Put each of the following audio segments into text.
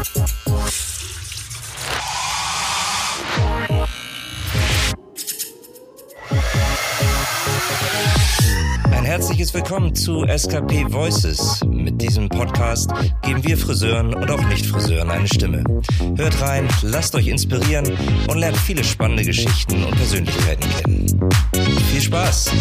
Ein herzliches Willkommen zu SKP Voices. Mit diesem Podcast geben wir Friseuren und auch Nicht-Friseuren eine Stimme. Hört rein, lasst euch inspirieren und lernt viele spannende Geschichten und Persönlichkeiten kennen. Viel Spaß!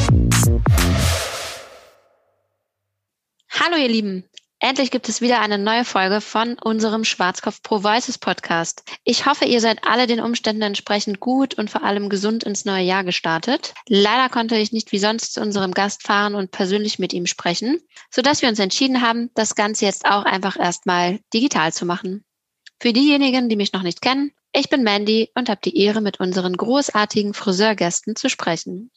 Hallo ihr Lieben, Endlich gibt es wieder eine neue Folge von unserem Schwarzkopf Pro Voices Podcast. Ich hoffe, ihr seid alle den Umständen entsprechend gut und vor allem gesund ins neue Jahr gestartet. Leider konnte ich nicht wie sonst zu unserem Gast fahren und persönlich mit ihm sprechen, sodass wir uns entschieden haben, das Ganze jetzt auch einfach erstmal digital zu machen. Für diejenigen, die mich noch nicht kennen, ich bin Mandy und habe die Ehre, mit unseren großartigen Friseurgästen zu sprechen.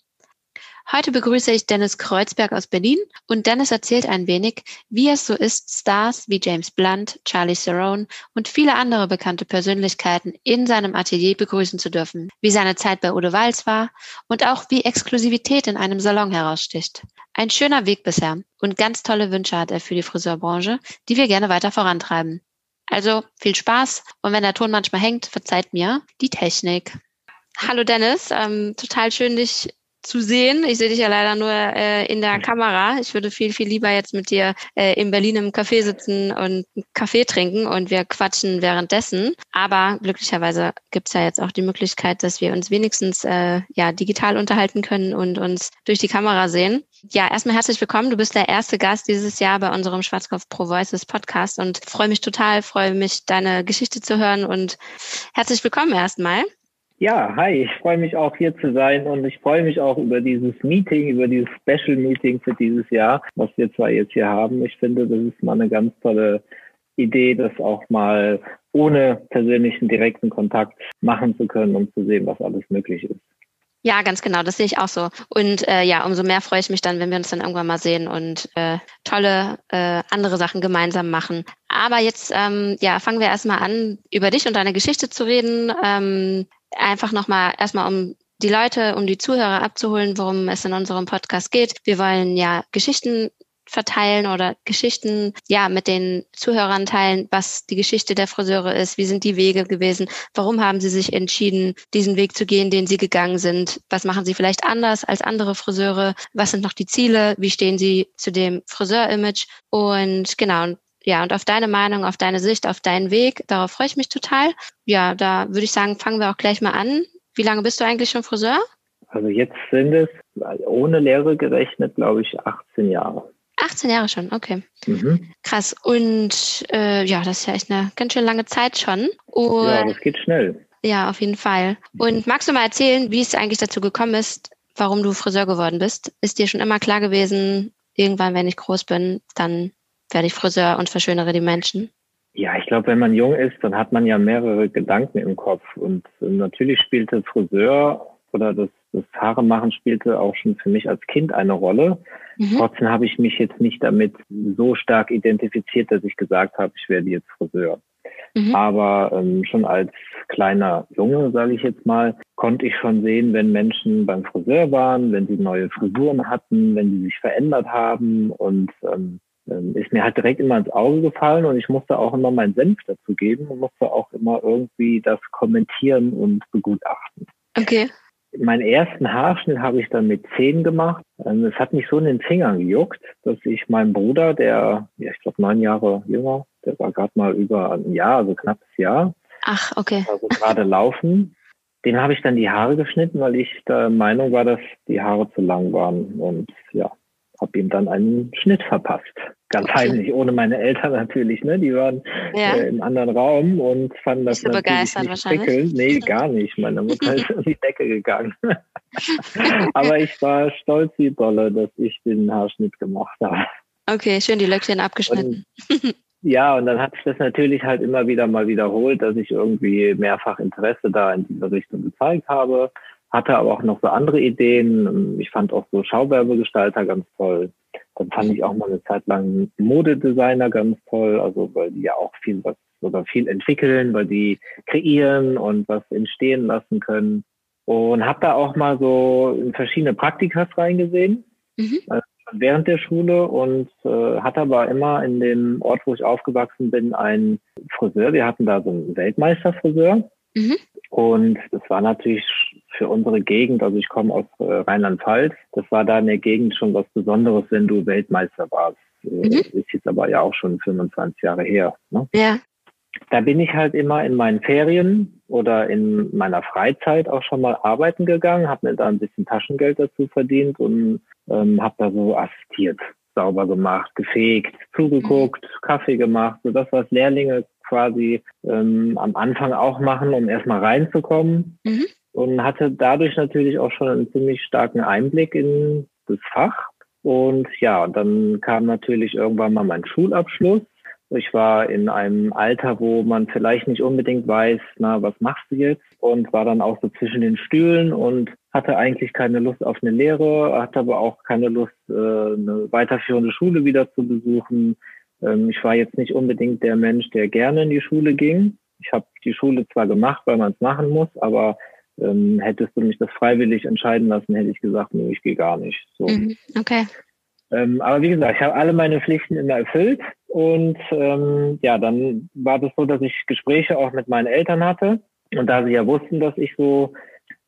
Heute begrüße ich Dennis Kreuzberg aus Berlin und Dennis erzählt ein wenig, wie es so ist, Stars wie James Blunt, Charlie Theron und viele andere bekannte Persönlichkeiten in seinem Atelier begrüßen zu dürfen, wie seine Zeit bei Udo Walz war und auch wie Exklusivität in einem Salon heraussticht. Ein schöner Weg bisher und ganz tolle Wünsche hat er für die Friseurbranche, die wir gerne weiter vorantreiben. Also viel Spaß und wenn der Ton manchmal hängt, verzeiht mir die Technik. Hallo Dennis, ähm, total schön, dich zu sehen. Ich sehe dich ja leider nur äh, in der Kamera. Ich würde viel, viel lieber jetzt mit dir äh, in Berlin im Café sitzen und Kaffee trinken und wir quatschen währenddessen. Aber glücklicherweise gibt's ja jetzt auch die Möglichkeit, dass wir uns wenigstens äh, ja digital unterhalten können und uns durch die Kamera sehen. Ja, erstmal herzlich willkommen. Du bist der erste Gast dieses Jahr bei unserem Schwarzkopf Pro Voices Podcast und freue mich total, freue mich, deine Geschichte zu hören und herzlich willkommen erstmal. Ja, hi, ich freue mich auch hier zu sein und ich freue mich auch über dieses Meeting, über dieses Special Meeting für dieses Jahr, was wir zwar jetzt hier haben. Ich finde, das ist mal eine ganz tolle Idee, das auch mal ohne persönlichen direkten Kontakt machen zu können, um zu sehen, was alles möglich ist. Ja, ganz genau, das sehe ich auch so. Und äh, ja, umso mehr freue ich mich dann, wenn wir uns dann irgendwann mal sehen und äh, tolle äh, andere Sachen gemeinsam machen. Aber jetzt ähm, ja, fangen wir erstmal an, über dich und deine Geschichte zu reden. Ähm, einfach nochmal erstmal um die Leute, um die Zuhörer abzuholen, worum es in unserem Podcast geht. Wir wollen ja Geschichten verteilen oder Geschichten ja mit den Zuhörern teilen, was die Geschichte der Friseure ist, wie sind die Wege gewesen, warum haben sie sich entschieden, diesen Weg zu gehen, den sie gegangen sind, was machen sie vielleicht anders als andere Friseure, was sind noch die Ziele, wie stehen sie zu dem Friseur-Image und genau, ja, und auf deine Meinung, auf deine Sicht, auf deinen Weg, darauf freue ich mich total. Ja, da würde ich sagen, fangen wir auch gleich mal an. Wie lange bist du eigentlich schon Friseur? Also jetzt sind es ohne Lehre gerechnet, glaube ich, 18 Jahre. 18 Jahre schon, okay. Mhm. Krass. Und äh, ja, das ist ja echt eine ganz schön lange Zeit schon. Und, ja, das geht schnell. Ja, auf jeden Fall. Und magst du mal erzählen, wie es eigentlich dazu gekommen ist, warum du Friseur geworden bist? Ist dir schon immer klar gewesen, irgendwann, wenn ich groß bin, dann werde ich Friseur und verschönere die Menschen? Ja, ich glaube, wenn man jung ist, dann hat man ja mehrere Gedanken im Kopf. Und natürlich spielte Friseur oder das, das Haare machen spielte auch schon für mich als Kind eine Rolle. Mhm. Trotzdem habe ich mich jetzt nicht damit so stark identifiziert, dass ich gesagt habe, ich werde jetzt Friseur. Mhm. Aber ähm, schon als kleiner Junge, sage ich jetzt mal, konnte ich schon sehen, wenn Menschen beim Friseur waren, wenn sie neue Frisuren hatten, wenn sie sich verändert haben und ähm, ähm, ist mir halt direkt immer ins Auge gefallen und ich musste auch immer meinen Senf dazu geben und musste auch immer irgendwie das kommentieren und begutachten. Okay. Meinen ersten Haarschnitt habe ich dann mit zehn gemacht. Ähm, es hat mich so in den Fingern gejuckt, dass ich meinem Bruder, der, ja, ich glaube, neun Jahre jünger, der war gerade mal über ein Jahr, also knappes Jahr. Ach, okay. Also gerade laufen. Den habe ich dann die Haare geschnitten, weil ich der Meinung war, dass die Haare zu lang waren. Und ja, habe ihm dann einen Schnitt verpasst. Ganz okay. heimlich, ohne meine Eltern natürlich. Ne? Die waren ja. äh, im anderen Raum und fanden das so begeistert nicht prickelnd. Nee, gar nicht. Meine Mutter ist in die Decke gegangen. Aber ich war stolz wie Dolle, dass ich den Haarschnitt gemacht habe. Okay, schön die Löckchen abgeschnitten. Und, ja, und dann hat sich das natürlich halt immer wieder mal wiederholt, dass ich irgendwie mehrfach Interesse da in diese Richtung gezeigt habe hatte aber auch noch so andere Ideen. Ich fand auch so Schauwerbegestalter ganz toll. Dann fand ich auch mal eine Zeit lang Modedesigner ganz toll, also weil die ja auch viel was oder viel entwickeln, weil die kreieren und was entstehen lassen können. Und habe da auch mal so in verschiedene Praktikas reingesehen. Mhm. Also während der Schule und äh, hatte aber immer in dem Ort, wo ich aufgewachsen bin, einen Friseur. Wir hatten da so einen Weltmeisterfriseur. Mhm. Und das war natürlich für unsere Gegend, also ich komme aus äh, Rheinland-Pfalz, das war da in der Gegend schon was Besonderes, wenn du Weltmeister warst. Äh, mhm. Ist jetzt aber ja auch schon 25 Jahre her. Ne? Ja. Da bin ich halt immer in meinen Ferien oder in meiner Freizeit auch schon mal arbeiten gegangen, habe mir da ein bisschen Taschengeld dazu verdient und ähm, habe da so assistiert, sauber gemacht, gefegt, zugeguckt, mhm. Kaffee gemacht, so das, was Lehrlinge quasi ähm, am Anfang auch machen, um erstmal reinzukommen. Mhm. Und hatte dadurch natürlich auch schon einen ziemlich starken Einblick in das Fach. Und ja, dann kam natürlich irgendwann mal mein Schulabschluss. Ich war in einem Alter, wo man vielleicht nicht unbedingt weiß, na, was machst du jetzt? Und war dann auch so zwischen den Stühlen und hatte eigentlich keine Lust auf eine Lehre, hatte aber auch keine Lust, äh, eine weiterführende Schule wieder zu besuchen. Ähm, ich war jetzt nicht unbedingt der Mensch, der gerne in die Schule ging. Ich habe die Schule zwar gemacht, weil man es machen muss, aber ähm, hättest du mich das freiwillig entscheiden lassen, hätte ich gesagt, nee, ich gehe gar nicht. So. Mhm, okay. Ähm, aber wie gesagt, ich habe alle meine Pflichten immer erfüllt und ähm, ja, dann war das so, dass ich Gespräche auch mit meinen Eltern hatte und da sie ja wussten, dass ich so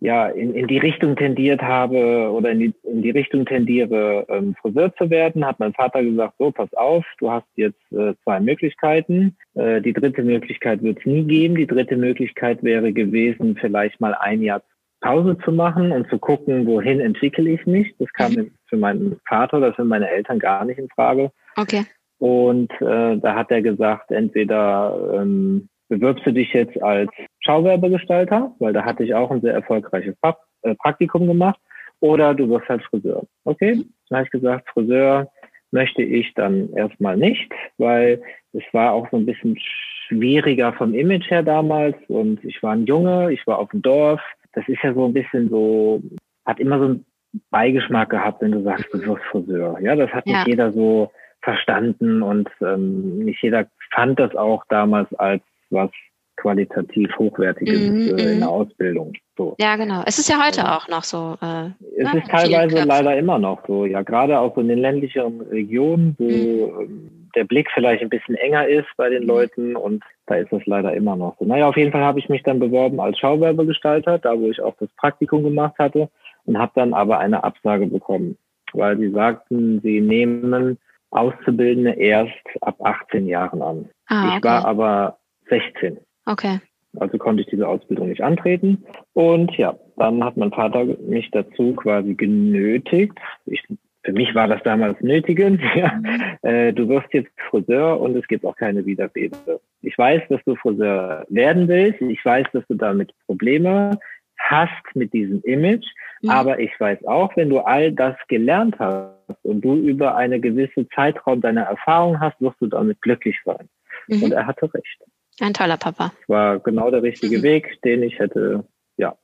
ja in, in die Richtung tendiert habe oder in die, in die Richtung tendiere, ähm, Friseur zu werden, hat mein Vater gesagt, so, pass auf, du hast jetzt äh, zwei Möglichkeiten. Äh, die dritte Möglichkeit wird es nie geben. Die dritte Möglichkeit wäre gewesen, vielleicht mal ein Jahr Pause zu machen und zu gucken, wohin entwickle ich mich. Das kam mhm. für meinen Vater oder für meine Eltern gar nicht in Frage. Okay. Und äh, da hat er gesagt, entweder ähm, bewirbst du dich jetzt als Schauwerbegestalter, weil da hatte ich auch ein sehr erfolgreiches äh, Praktikum gemacht, oder du wirst halt Friseur. Okay, dann habe ich gesagt, Friseur möchte ich dann erstmal nicht, weil es war auch so ein bisschen schwieriger vom Image her damals und ich war ein Junge, ich war auf dem Dorf. Das ist ja so ein bisschen so, hat immer so einen Beigeschmack gehabt, wenn du sagst, du wirst Friseur. Ja, das hat ja. nicht jeder so verstanden und ähm, nicht jeder fand das auch damals als was qualitativ Hochwertiges mm, äh, in der Ausbildung. So. Ja, genau. Es ist ja heute auch noch so. Äh, es ja, ist teilweise leider immer noch so. Ja, gerade auch so in den ländlichen Regionen, wo mm. ähm, der Blick vielleicht ein bisschen enger ist bei den mm. Leuten und da ist es leider immer noch so. Naja, auf jeden Fall habe ich mich dann beworben als Schauwerbegestalter, da wo ich auch das Praktikum gemacht hatte und habe dann aber eine Absage bekommen, weil sie sagten, sie nehmen Auszubildende erst ab 18 Jahren an. Ah, okay. Ich war aber 16. Okay. Also konnte ich diese Ausbildung nicht antreten. Und ja, dann hat mein Vater mich dazu quasi genötigt. Ich, für mich war das damals nötigend. Ja. Äh, du wirst jetzt Friseur und es gibt auch keine Widerrede. Ich weiß, dass du Friseur werden willst. Ich weiß, dass du damit Probleme hast mit diesem Image. Mhm. Aber ich weiß auch, wenn du all das gelernt hast und du über eine gewisse Zeitraum deiner Erfahrung hast, wirst du damit glücklich sein. Mhm. Und er hatte recht. Ein toller Papa. War genau der richtige mhm. Weg, den ich hätte, ja,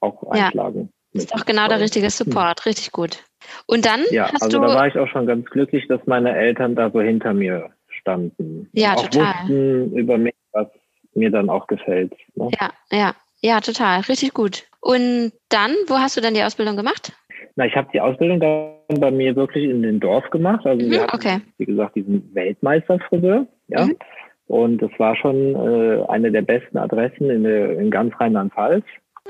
auch einschlagen. Ja, ist doch genau der richtige Support, mhm. richtig gut. Und dann ja, hast also du... da war ich auch schon ganz glücklich, dass meine Eltern da so hinter mir standen. Ja, auch total. wussten über mich, was mir dann auch gefällt. Ne? Ja, ja, ja, total, richtig gut. Und dann, wo hast du dann die Ausbildung gemacht? Na, ich habe die Ausbildung dann bei mir wirklich in den Dorf gemacht. Also mhm, wir hatten, okay. wie gesagt, diesen Weltmeisterfriseur, ja. Mhm. Und es war schon äh, eine der besten Adressen in, in ganz Rheinland-Pfalz.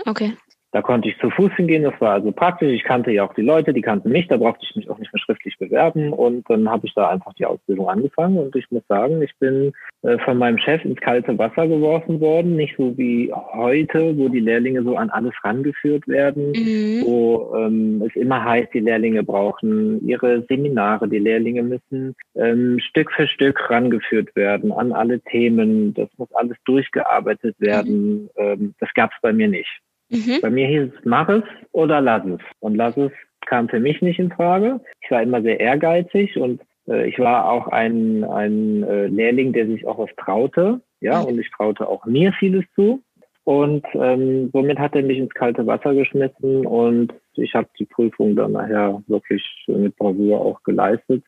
Okay. Da konnte ich zu Fuß hingehen, das war also praktisch. Ich kannte ja auch die Leute, die kannten mich, da brauchte ich mich auch nicht mehr schriftlich bewerben. Und dann habe ich da einfach die Ausbildung angefangen. Und ich muss sagen, ich bin äh, von meinem Chef ins kalte Wasser geworfen worden. Nicht so wie heute, wo die Lehrlinge so an alles rangeführt werden, mhm. wo ähm, es immer heißt, die Lehrlinge brauchen ihre Seminare, die Lehrlinge müssen ähm, Stück für Stück rangeführt werden an alle Themen. Das muss alles durchgearbeitet werden. Mhm. Ähm, das gab es bei mir nicht. Mhm. Bei mir hieß es, mach es oder lass es. Und lass es kam für mich nicht in Frage. Ich war immer sehr ehrgeizig und äh, ich war auch ein, ein äh, Lehrling, der sich auch was traute. Ja, mhm. und ich traute auch mir vieles zu. Und ähm, somit hat er mich ins kalte Wasser geschmissen und ich habe die Prüfung dann nachher wirklich mit Bravour auch geleistet.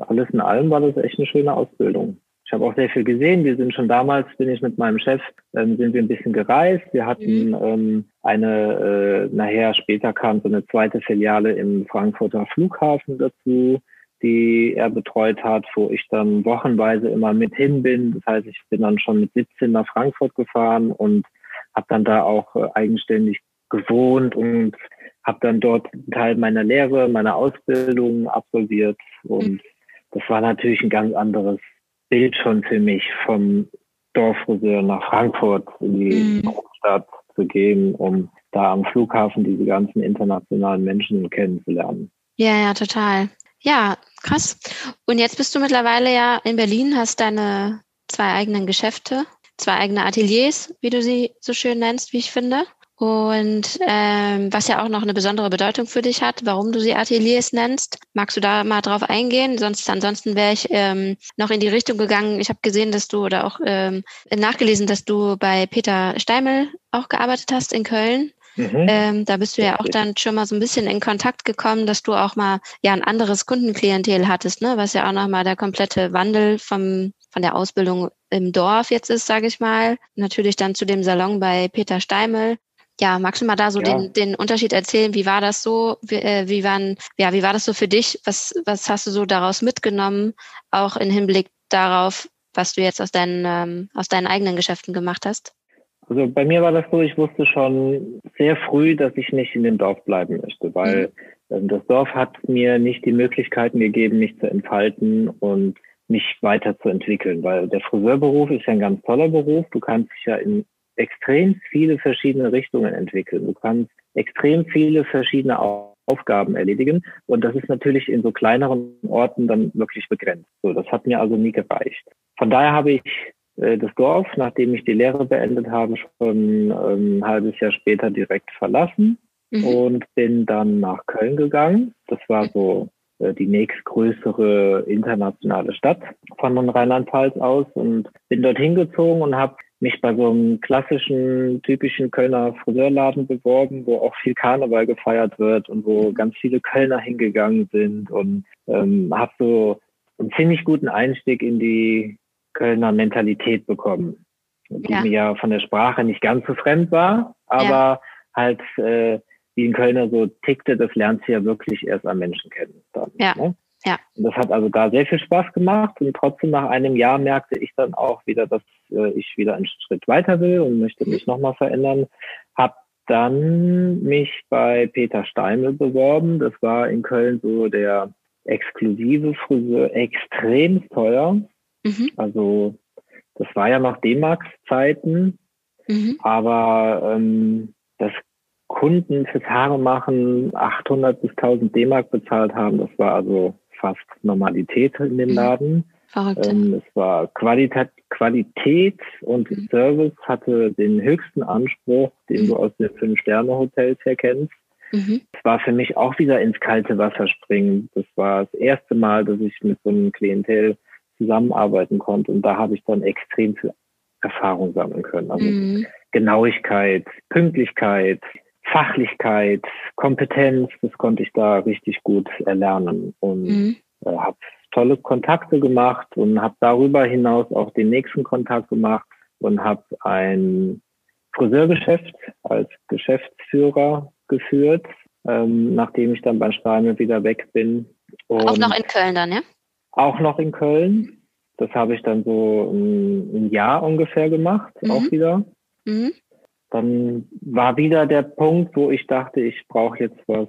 Alles in allem war das echt eine schöne Ausbildung. Ich habe auch sehr viel gesehen. Wir sind schon damals, bin ich mit meinem Chef, ähm, sind wir ein bisschen gereist. Wir hatten mhm. ähm, eine, äh, nachher später kam so eine zweite Filiale im Frankfurter Flughafen dazu, die er betreut hat, wo ich dann wochenweise immer mit hin bin. Das heißt, ich bin dann schon mit 17 nach Frankfurt gefahren und habe dann da auch äh, eigenständig gewohnt und habe dann dort einen Teil meiner Lehre, meiner Ausbildung absolviert und mhm. das war natürlich ein ganz anderes Bild schon für mich vom Dorffriseur nach Frankfurt in die mhm. Großstadt zu gehen, um da am Flughafen diese ganzen internationalen Menschen kennenzulernen. Ja, ja, total. Ja, krass. Und jetzt bist du mittlerweile ja in Berlin, hast deine zwei eigenen Geschäfte, zwei eigene Ateliers, wie du sie so schön nennst, wie ich finde. Und ähm, was ja auch noch eine besondere Bedeutung für dich hat, warum du sie Ateliers nennst. Magst du da mal drauf eingehen? Sonst ansonsten wäre ich ähm, noch in die Richtung gegangen. Ich habe gesehen, dass du oder auch ähm, nachgelesen, dass du bei Peter Steimel auch gearbeitet hast in Köln. Mhm. Ähm, da bist du ja auch dann schon mal so ein bisschen in Kontakt gekommen, dass du auch mal ja ein anderes Kundenklientel hattest, ne? Was ja auch nochmal der komplette Wandel vom von der Ausbildung im Dorf jetzt ist, sage ich mal. Natürlich dann zu dem Salon bei Peter Steimel. Ja, magst du mal da so ja. den, den Unterschied erzählen? Wie war das so? Wie, äh, wie, waren, ja, wie war das so für dich? Was, was hast du so daraus mitgenommen, auch im Hinblick darauf, was du jetzt aus deinen, ähm, aus deinen eigenen Geschäften gemacht hast? Also bei mir war das so, ich wusste schon sehr früh, dass ich nicht in dem Dorf bleiben möchte, weil mhm. ähm, das Dorf hat mir nicht die Möglichkeiten gegeben, mich zu entfalten und mich weiterzuentwickeln, weil der Friseurberuf ist ja ein ganz toller Beruf. Du kannst dich ja in extrem viele verschiedene Richtungen entwickeln. Du kannst extrem viele verschiedene Aufgaben erledigen. Und das ist natürlich in so kleineren Orten dann wirklich begrenzt. So, das hat mir also nie gereicht. Von daher habe ich äh, das Dorf, nachdem ich die Lehre beendet habe, schon ähm, ein halbes Jahr später direkt verlassen mhm. und bin dann nach Köln gegangen. Das war so äh, die nächstgrößere internationale Stadt von Rheinland-Pfalz aus und bin dorthin gezogen und habe mich bei so einem klassischen, typischen Kölner Friseurladen beworben, wo auch viel Karneval gefeiert wird und wo ganz viele Kölner hingegangen sind und ähm, habe so einen ziemlich guten Einstieg in die Kölner Mentalität bekommen, die ja. mir ja von der Sprache nicht ganz so fremd war, aber ja. halt äh, wie ein Kölner so tickte, das lernt sie ja wirklich erst am Menschen kennen. Dann, ja. Ne? Ja. Und das hat also da sehr viel Spaß gemacht und trotzdem nach einem Jahr merkte ich dann auch wieder, dass äh, ich wieder einen Schritt weiter will und möchte mich nochmal verändern. Hab dann mich bei Peter Steimel beworben. Das war in Köln so der exklusive Friseur, extrem teuer. Mhm. Also das war ja noch D-Max-Zeiten, mhm. aber ähm, das Kunden fürs Haare machen 800 bis 1000 D-Mark bezahlt haben, das war also fast Normalität in dem mhm. Laden. Verrückt. Ähm, es war Qualität, Qualität und mhm. Service hatte den höchsten Anspruch, den mhm. du aus den Fünf-Sterne-Hotels her kennst. Mhm. Es war für mich auch wieder ins kalte Wasser springen. Das war das erste Mal, dass ich mit so einem Klientel zusammenarbeiten konnte. Und da habe ich dann extrem viel Erfahrung sammeln können. Also mhm. Genauigkeit, Pünktlichkeit, Fachlichkeit, Kompetenz, das konnte ich da richtig gut erlernen und mhm. äh, habe tolle Kontakte gemacht und habe darüber hinaus auch den nächsten Kontakt gemacht und habe ein Friseurgeschäft als Geschäftsführer geführt, ähm, nachdem ich dann bei Steine wieder weg bin. Und auch noch in Köln dann, ja? Auch noch in Köln. Das habe ich dann so ein, ein Jahr ungefähr gemacht, mhm. auch wieder. Mhm dann war wieder der Punkt, wo ich dachte, ich brauche jetzt was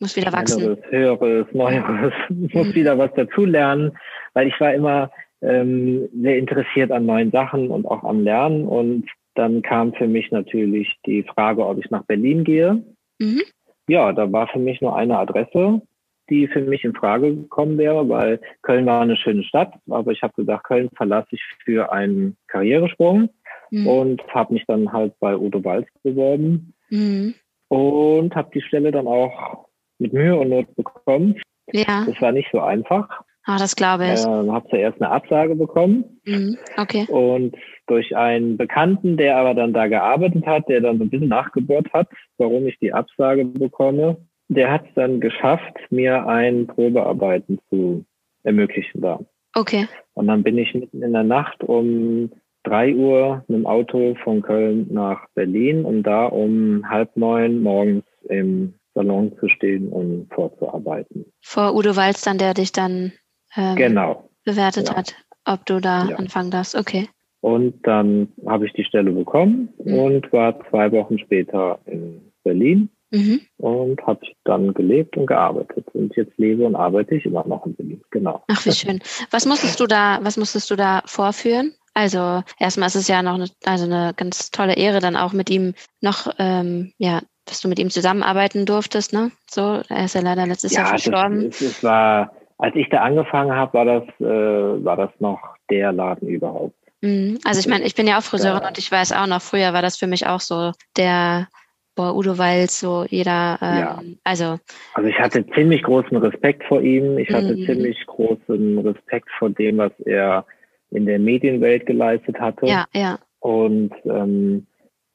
muss wieder wachsen. Anderes, Höheres, Neueres, muss mhm. wieder was dazulernen, weil ich war immer ähm, sehr interessiert an neuen Sachen und auch am Lernen. Und dann kam für mich natürlich die Frage, ob ich nach Berlin gehe. Mhm. Ja, da war für mich nur eine Adresse, die für mich in Frage gekommen wäre, weil Köln war eine schöne Stadt, aber ich habe gesagt, Köln verlasse ich für einen Karrieresprung mhm. und habe mich dann halt bei Udo Walz beworben mhm. und habe die Stelle dann auch mit Mühe und Not bekommen. Ja. Das war nicht so einfach. Ah, das glaube ich. Ich äh, habe zuerst eine Absage bekommen. Mhm. Okay. Und durch einen Bekannten, der aber dann da gearbeitet hat, der dann so ein bisschen nachgebohrt hat, warum ich die Absage bekomme, der hat es dann geschafft, mir ein Probearbeiten zu ermöglichen da. Okay. Und dann bin ich mitten in der Nacht um drei Uhr mit dem Auto von Köln nach Berlin, um da um halb neun morgens im Salon zu stehen und vorzuarbeiten. Vor Udo Walz dann, der dich dann ähm, genau. bewertet ja. hat, ob du da ja. anfangen darfst. Okay. Und dann habe ich die Stelle bekommen mhm. und war zwei Wochen später in Berlin mhm. und habe dann gelebt und gearbeitet. Und jetzt lebe und arbeite ich immer noch in Berlin. Genau. Ach, wie schön. Was musstest du da, was musstest du da vorführen? Also erstmal ist es ja noch eine, also eine ganz tolle Ehre, dann auch mit ihm noch, ähm, ja, dass du mit ihm zusammenarbeiten durftest, ne? So, er ist ja leider letztes ja, Jahr verstorben. Es, es war, als ich da angefangen habe, war das, äh, war das noch der Laden überhaupt. Mhm. Also ich meine, ich bin ja auch Friseurin ja. und ich weiß auch noch, früher war das für mich auch so der boah, Udo Walz, so jeder, ähm, ja. also. Also ich hatte ziemlich großen Respekt vor ihm. Ich hatte mhm. ziemlich großen Respekt vor dem, was er in der Medienwelt geleistet hatte. Ja, ja. Und ähm,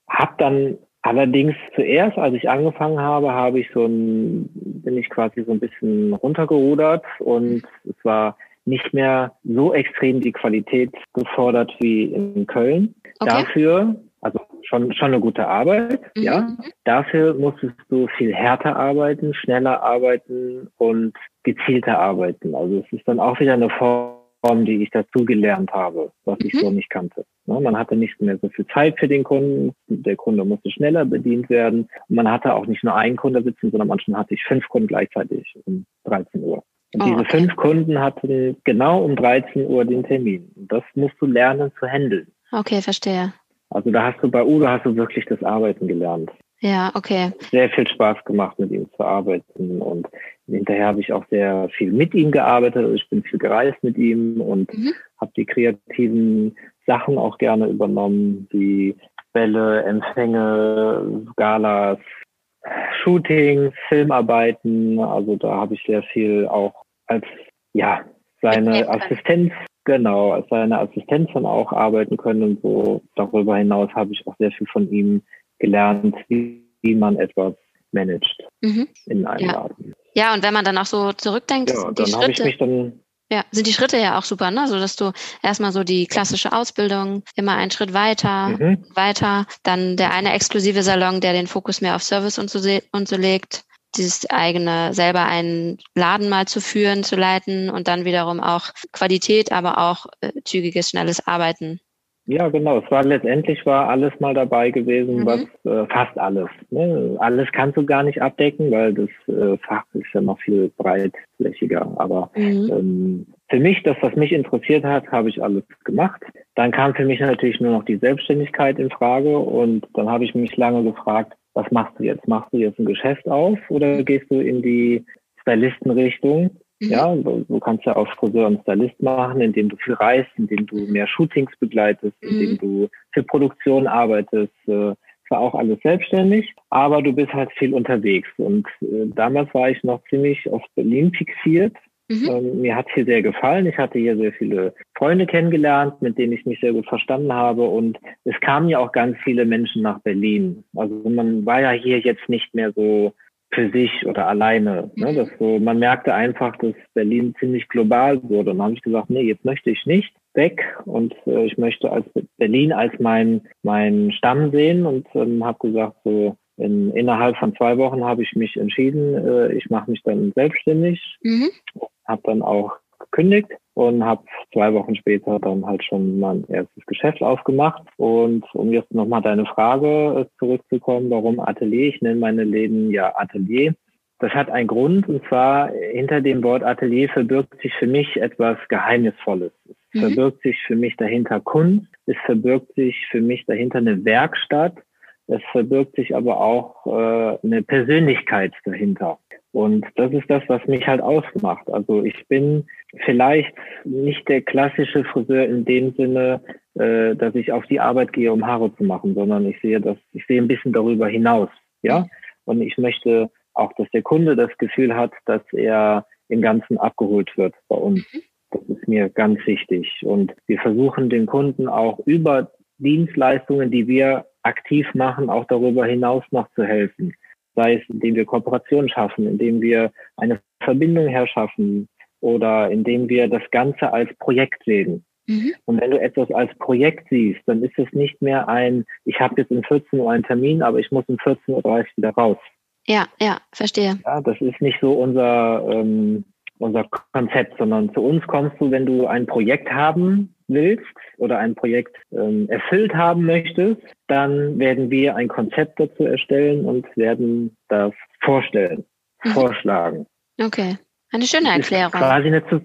habe dann allerdings zuerst, als ich angefangen habe, habe ich so ein, bin ich quasi so ein bisschen runtergerudert und es war nicht mehr so extrem die Qualität gefordert wie in Köln. Okay. Dafür, also schon, schon eine gute Arbeit, mhm. ja. Dafür musstest du viel härter arbeiten, schneller arbeiten und gezielter arbeiten. Also es ist dann auch wieder eine Form die ich dazu gelernt habe, was ich mhm. so nicht kannte. Ne, man hatte nicht mehr so viel Zeit für den Kunden, der Kunde musste schneller bedient werden und man hatte auch nicht nur einen Kunde sitzen, sondern manchmal hatte ich fünf Kunden gleichzeitig um 13 Uhr. Und oh, diese okay. fünf Kunden hatten genau um 13 Uhr den Termin. Und das musst du lernen zu handeln. Okay, verstehe. Also da hast du bei Udo hast du wirklich das Arbeiten gelernt. Ja, okay. Sehr viel Spaß gemacht, mit ihm zu arbeiten. Und hinterher habe ich auch sehr viel mit ihm gearbeitet. Ich bin viel gereist mit ihm und mhm. habe die kreativen Sachen auch gerne übernommen, wie Bälle, Empfänge, Galas, Shootings, Filmarbeiten. Also da habe ich sehr viel auch als, ja, seine Assistenz, genau, als seine Assistenz dann auch arbeiten können und so. Darüber hinaus habe ich auch sehr viel von ihm gelernt, wie, wie man etwas managt mhm. in einem ja. Laden. Ja, und wenn man dann auch so zurückdenkt, ja, die dann Schritte. Dann ja, sind die Schritte ja auch super, ne? So dass du erstmal so die klassische Ausbildung immer einen Schritt weiter, mhm. weiter, dann der eine exklusive Salon, der den Fokus mehr auf Service und so, und so legt, dieses eigene selber einen Laden mal zu führen, zu leiten und dann wiederum auch Qualität, aber auch äh, zügiges, schnelles Arbeiten ja, genau. Es war letztendlich war alles mal dabei gewesen, mhm. was äh, fast alles. Ne? Alles kannst du gar nicht abdecken, weil das äh, Fach ist ja noch viel breitflächiger. Aber mhm. ähm, für mich, das, was mich interessiert hat, habe ich alles gemacht. Dann kam für mich natürlich nur noch die Selbstständigkeit in Frage und dann habe ich mich lange gefragt, was machst du jetzt? Machst du jetzt ein Geschäft auf oder gehst du in die Stylistenrichtung? Mhm. Ja, du, du, kannst ja auch Friseur und Stylist machen, indem du viel reist, indem du mehr Shootings begleitest, mhm. indem du für Produktion arbeitest. Äh, war auch alles selbstständig, aber du bist halt viel unterwegs. Und äh, damals war ich noch ziemlich auf Berlin fixiert. Mhm. Ähm, mir hat hier sehr gefallen. Ich hatte hier sehr viele Freunde kennengelernt, mit denen ich mich sehr gut verstanden habe. Und es kamen ja auch ganz viele Menschen nach Berlin. Also man war ja hier jetzt nicht mehr so für sich oder alleine. Ne? Das so, man merkte einfach, dass Berlin ziemlich global wurde. Und dann habe ich gesagt, nee, jetzt möchte ich nicht weg und äh, ich möchte als Berlin als mein mein Stamm sehen und ähm, habe gesagt, so in, innerhalb von zwei Wochen habe ich mich entschieden, äh, ich mache mich dann selbstständig, mhm. habe dann auch gekündigt und habe zwei Wochen später dann halt schon mein erstes Geschäft aufgemacht. Und um jetzt nochmal deine Frage äh, zurückzukommen, warum Atelier? Ich nenne meine Läden ja Atelier. Das hat einen Grund und zwar hinter dem Wort Atelier verbirgt sich für mich etwas Geheimnisvolles. Es mhm. verbirgt sich für mich dahinter Kunst, es verbirgt sich für mich dahinter eine Werkstatt, es verbirgt sich aber auch äh, eine Persönlichkeit dahinter. Und das ist das, was mich halt ausmacht. Also ich bin vielleicht nicht der klassische Friseur in dem Sinne, äh, dass ich auf die Arbeit gehe, um Haare zu machen, sondern ich sehe das, ich sehe ein bisschen darüber hinaus. Ja. Und ich möchte auch, dass der Kunde das Gefühl hat, dass er im Ganzen abgeholt wird bei uns. Das ist mir ganz wichtig. Und wir versuchen den Kunden auch über Dienstleistungen, die wir aktiv machen, auch darüber hinaus noch zu helfen sei es indem wir Kooperationen schaffen, indem wir eine Verbindung herschaffen, oder indem wir das Ganze als Projekt sehen. Mhm. Und wenn du etwas als Projekt siehst, dann ist es nicht mehr ein, ich habe jetzt um 14 Uhr einen Termin, aber ich muss um 14.30 Uhr wieder raus. Ja, ja, verstehe. Ja, das ist nicht so unser, ähm, unser Konzept, sondern zu uns kommst du, wenn du ein Projekt haben willst oder ein Projekt ähm, erfüllt haben möchtest, dann werden wir ein Konzept dazu erstellen und werden das vorstellen, mhm. vorschlagen. Okay, eine schöne Erklärung. quasi eine Zu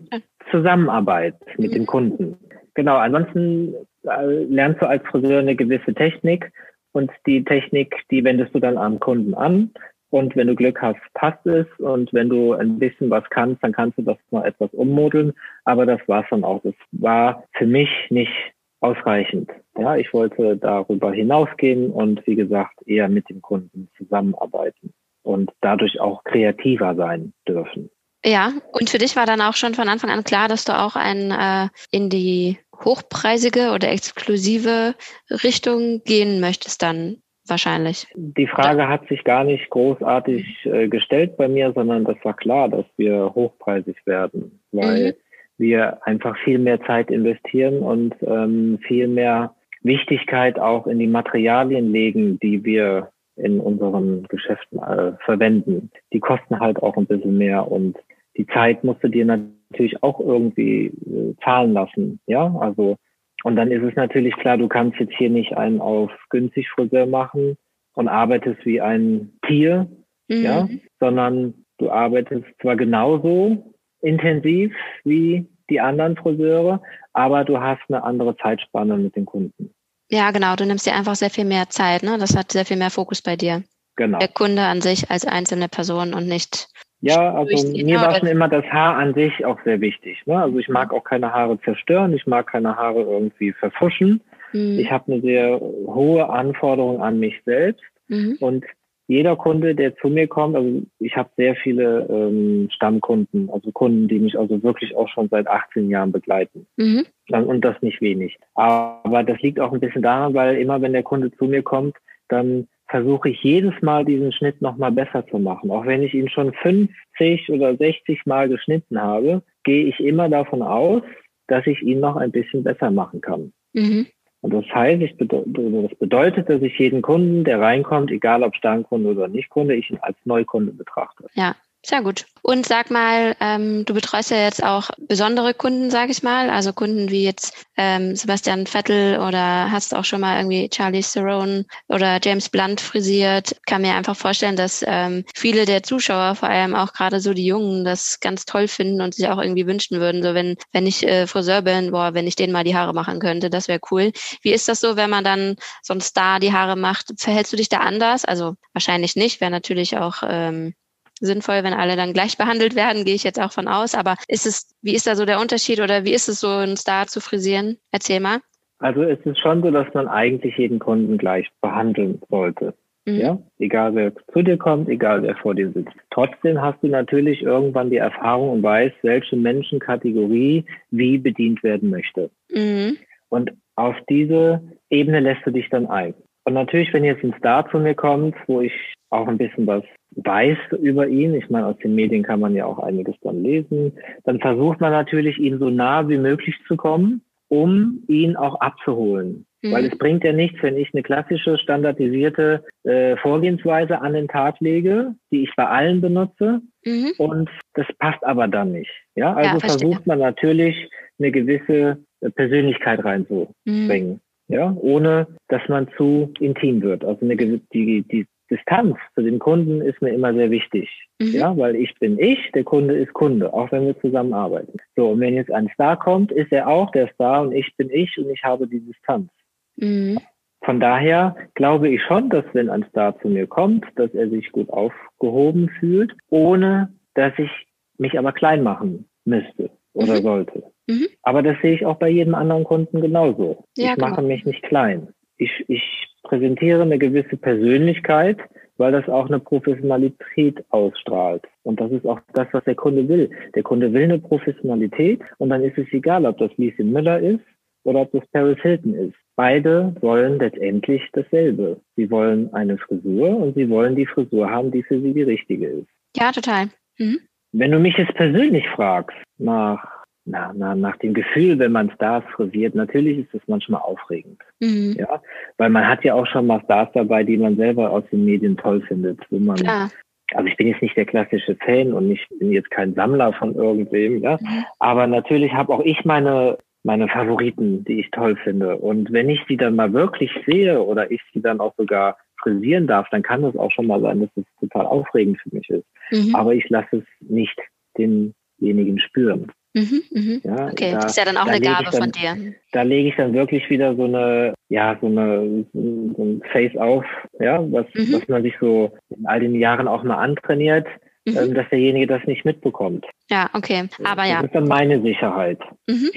Zusammenarbeit mit mhm. dem Kunden. Genau, ansonsten äh, lernst du als Friseur eine gewisse Technik und die Technik, die wendest du dann am Kunden an. Und wenn du Glück hast, passt es. Und wenn du ein bisschen was kannst, dann kannst du das mal etwas ummodeln. Aber das war schon auch. Das war für mich nicht ausreichend. Ja, ich wollte darüber hinausgehen und wie gesagt eher mit dem Kunden zusammenarbeiten und dadurch auch kreativer sein dürfen. Ja, und für dich war dann auch schon von Anfang an klar, dass du auch ein, äh, in die hochpreisige oder exklusive Richtung gehen möchtest dann wahrscheinlich. Die Frage hat sich gar nicht großartig äh, gestellt bei mir, sondern das war klar, dass wir hochpreisig werden, weil mhm. wir einfach viel mehr Zeit investieren und ähm, viel mehr Wichtigkeit auch in die Materialien legen, die wir in unseren Geschäften äh, verwenden. Die kosten halt auch ein bisschen mehr und die Zeit musst du dir natürlich auch irgendwie äh, zahlen lassen. Ja, also und dann ist es natürlich klar, du kannst jetzt hier nicht einen auf günstig Friseur machen und arbeitest wie ein Tier, mhm. ja, sondern du arbeitest zwar genauso intensiv wie die anderen Friseure, aber du hast eine andere Zeitspanne mit den Kunden. Ja, genau. Du nimmst dir einfach sehr viel mehr Zeit. Ne? Das hat sehr viel mehr Fokus bei dir. Genau. Der Kunde an sich als einzelne Person und nicht ja, also mir war schon immer das Haar an sich auch sehr wichtig. Ne? Also ich mag auch keine Haare zerstören, ich mag keine Haare irgendwie verfuschen. Mhm. Ich habe eine sehr hohe Anforderung an mich selbst mhm. und jeder Kunde, der zu mir kommt, also ich habe sehr viele ähm, Stammkunden, also Kunden, die mich also wirklich auch schon seit 18 Jahren begleiten. Mhm. Und das nicht wenig. Aber das liegt auch ein bisschen daran, weil immer wenn der Kunde zu mir kommt, dann versuche ich jedes Mal diesen Schnitt nochmal besser zu machen. Auch wenn ich ihn schon 50 oder 60 Mal geschnitten habe, gehe ich immer davon aus, dass ich ihn noch ein bisschen besser machen kann. Mhm. Und das heißt, ich bedeut, das bedeutet, dass ich jeden Kunden, der reinkommt, egal ob Stammkunde oder Nichtkunde, ich ihn als Neukunde betrachte. Ja, sehr gut. Und sag mal, ähm, du betreust ja jetzt auch besondere Kunden, sag ich mal, also Kunden wie jetzt ähm, Sebastian Vettel oder hast auch schon mal irgendwie Charlie Theron oder James Blunt frisiert. Kann mir einfach vorstellen, dass ähm, viele der Zuschauer, vor allem auch gerade so die Jungen, das ganz toll finden und sich auch irgendwie wünschen würden, so wenn wenn ich äh, Friseur bin, boah, wenn ich denen mal die Haare machen könnte, das wäre cool. Wie ist das so, wenn man dann so ein Star die Haare macht? Verhältst du dich da anders? Also wahrscheinlich nicht, wäre natürlich auch ähm, sinnvoll, wenn alle dann gleich behandelt werden, gehe ich jetzt auch von aus. Aber ist es, wie ist da so der Unterschied oder wie ist es so, einen Star zu frisieren? Erzähl mal. Also es ist schon so, dass man eigentlich jeden Kunden gleich behandeln sollte. Mhm. Ja, egal wer zu dir kommt, egal wer vor dir sitzt. Trotzdem hast du natürlich irgendwann die Erfahrung und weißt, welche Menschenkategorie wie bedient werden möchte. Mhm. Und auf diese Ebene lässt du dich dann ein. Und natürlich, wenn jetzt ein Star zu mir kommt, wo ich auch ein bisschen was weiß über ihn, ich meine, aus den Medien kann man ja auch einiges dann lesen, dann versucht man natürlich, ihn so nah wie möglich zu kommen, um ihn auch abzuholen. Mhm. Weil es bringt ja nichts, wenn ich eine klassische, standardisierte äh, Vorgehensweise an den Tag lege, die ich bei allen benutze, mhm. und das passt aber dann nicht. Ja, also ja, versucht man natürlich, eine gewisse Persönlichkeit reinzubringen. Mhm. Ja, ohne dass man zu intim wird. Also eine, die, die Distanz zu dem Kunden ist mir immer sehr wichtig. Mhm. Ja, weil ich bin ich, der Kunde ist Kunde, auch wenn wir zusammenarbeiten. So, und wenn jetzt ein Star kommt, ist er auch der Star und ich bin ich und ich habe die Distanz. Mhm. Von daher glaube ich schon, dass wenn ein Star zu mir kommt, dass er sich gut aufgehoben fühlt, ohne dass ich mich aber klein machen müsste oder mhm. sollte. Mhm. Aber das sehe ich auch bei jedem anderen Kunden genauso. Ja, ich genau. mache mich nicht klein. Ich, ich präsentiere eine gewisse Persönlichkeit, weil das auch eine Professionalität ausstrahlt. Und das ist auch das, was der Kunde will. Der Kunde will eine Professionalität und dann ist es egal, ob das Lieschen Müller ist oder ob das Paris Hilton ist. Beide wollen letztendlich dasselbe. Sie wollen eine Frisur und sie wollen die Frisur haben, die für sie die richtige ist. Ja, total. Mhm. wenn du mich jetzt persönlich fragst, nach na, na, nach dem Gefühl, wenn man Stars frisiert, natürlich ist das manchmal aufregend. Mhm. Ja, weil man hat ja auch schon mal Stars dabei, die man selber aus den Medien toll findet, wo man Klar. Also ich bin jetzt nicht der klassische Fan und ich bin jetzt kein Sammler von irgendwem, ja. Mhm. Aber natürlich habe auch ich meine meine Favoriten, die ich toll finde. Und wenn ich sie dann mal wirklich sehe oder ich sie dann auch sogar frisieren darf, dann kann es auch schon mal sein, dass es total aufregend für mich ist. Mhm. Aber ich lasse es nicht denjenigen spüren. Mhm, mhm. Ja, okay, da, das ist ja dann auch da eine Gabe dann, von dir. Da lege ich dann wirklich wieder so eine, ja, so eine so ein Face auf, ja, was, mhm. was man sich so in all den Jahren auch mal antrainiert, mhm. ähm, dass derjenige das nicht mitbekommt. Ja, okay. Aber ja. Das ist dann meine Sicherheit. Mhm.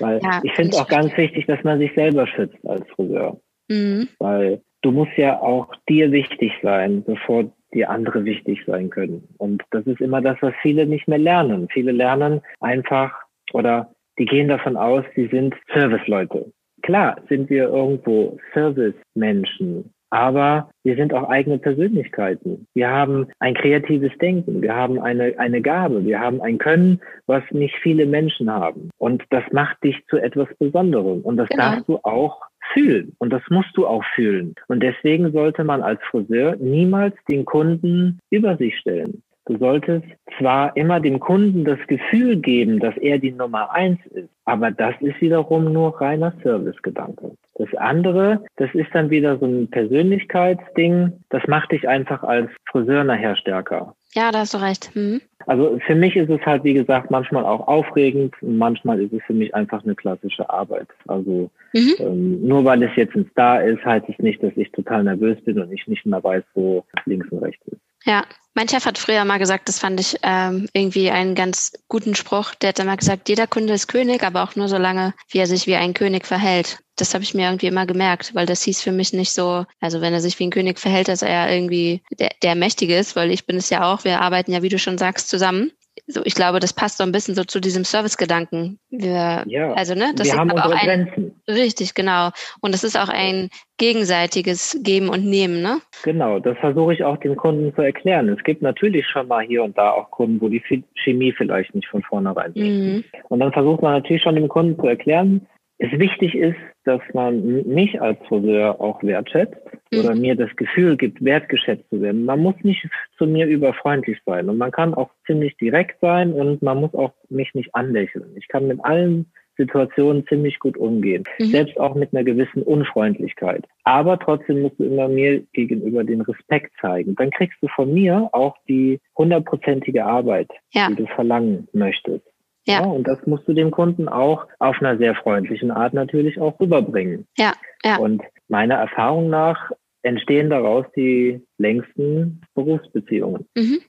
Weil ja, ich finde es auch ganz wichtig, dass man sich selber schützt als Friseur. Mhm. Weil du musst ja auch dir wichtig sein, bevor die andere wichtig sein können. Und das ist immer das, was viele nicht mehr lernen. Viele lernen einfach oder die gehen davon aus, sie sind Serviceleute. Klar sind wir irgendwo Service-Menschen, aber wir sind auch eigene Persönlichkeiten. Wir haben ein kreatives Denken, wir haben eine, eine Gabe, wir haben ein Können, was nicht viele Menschen haben. Und das macht dich zu etwas Besonderem. Und das genau. darfst du auch fühlen. Und das musst du auch fühlen. Und deswegen sollte man als Friseur niemals den Kunden über sich stellen. Du solltest zwar immer dem Kunden das Gefühl geben, dass er die Nummer eins ist, aber das ist wiederum nur reiner Servicegedanke. Das andere, das ist dann wieder so ein Persönlichkeitsding. Das macht dich einfach als Friseur nachher stärker. Ja, da hast du recht. Mhm. Also für mich ist es halt, wie gesagt, manchmal auch aufregend und manchmal ist es für mich einfach eine klassische Arbeit. Also mhm. ähm, nur weil es jetzt ein Star ist, heißt es nicht, dass ich total nervös bin und ich nicht mehr weiß, wo links und rechts ist. Ja, mein Chef hat früher mal gesagt, das fand ich ähm, irgendwie einen ganz guten Spruch. Der hat immer gesagt, jeder Kunde ist König, aber auch nur so lange, wie er sich wie ein König verhält. Das habe ich mir irgendwie immer gemerkt, weil das hieß für mich nicht so, also wenn er sich wie ein König verhält, dass er irgendwie der, der Mächtige ist, weil ich bin es ja auch, wir arbeiten ja, wie du schon sagst, zusammen so, ich glaube, das passt so ein bisschen so zu diesem Servicegedanken. Wir, ja, also, ne, das wir ist haben aber auch ein, Grenzen. richtig, genau. Und es ist auch ein gegenseitiges Geben und Nehmen, ne? Genau, das versuche ich auch dem Kunden zu erklären. Es gibt natürlich schon mal hier und da auch Kunden, wo die Chemie vielleicht nicht von vornherein mhm. Und dann versucht man natürlich schon dem Kunden zu erklären, es wichtig ist, dass man mich als Friseur auch wertschätzt mhm. oder mir das Gefühl gibt, wertgeschätzt zu werden. Man muss nicht zu mir überfreundlich sein und man kann auch ziemlich direkt sein und man muss auch mich nicht anlächeln. Ich kann mit allen Situationen ziemlich gut umgehen, mhm. selbst auch mit einer gewissen Unfreundlichkeit. Aber trotzdem musst du immer mir gegenüber den Respekt zeigen. Dann kriegst du von mir auch die hundertprozentige Arbeit, ja. die du verlangen möchtest. Ja. ja. Und das musst du dem Kunden auch auf einer sehr freundlichen Art natürlich auch rüberbringen. Ja, ja. Und meiner Erfahrung nach entstehen daraus die längsten Berufsbeziehungen. Mhm.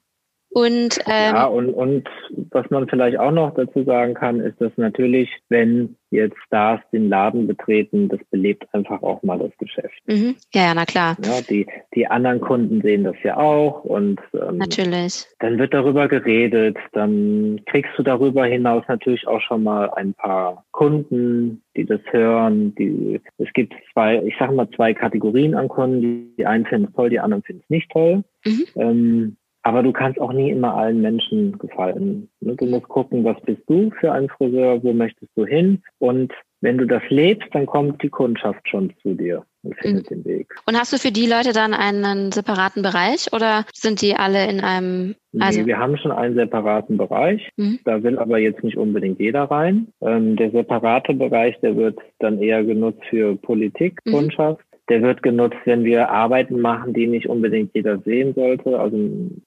Und, ähm, ja, und, und was man vielleicht auch noch dazu sagen kann, ist, dass natürlich, wenn jetzt Stars den Laden betreten, das belebt einfach auch mal das Geschäft. Mhm. Ja, ja, na klar. Ja, die, die anderen Kunden sehen das ja auch und ähm, natürlich. dann wird darüber geredet, dann kriegst du darüber hinaus natürlich auch schon mal ein paar Kunden, die das hören. Die, es gibt zwei, ich sage mal zwei Kategorien an Kunden. Die, die einen finden es toll, die anderen finden es nicht toll. Mhm. Ähm, aber du kannst auch nie immer allen Menschen gefallen. Ne? Du musst gucken, was bist du für ein Friseur, wo möchtest du hin? Und wenn du das lebst, dann kommt die Kundschaft schon zu dir und findet mhm. den Weg. Und hast du für die Leute dann einen separaten Bereich oder sind die alle in einem? Also nee, wir haben schon einen separaten Bereich. Mhm. Da will aber jetzt nicht unbedingt jeder rein. Ähm, der separate Bereich, der wird dann eher genutzt für Politik, mhm. Der wird genutzt, wenn wir Arbeiten machen, die nicht unbedingt jeder sehen sollte. Also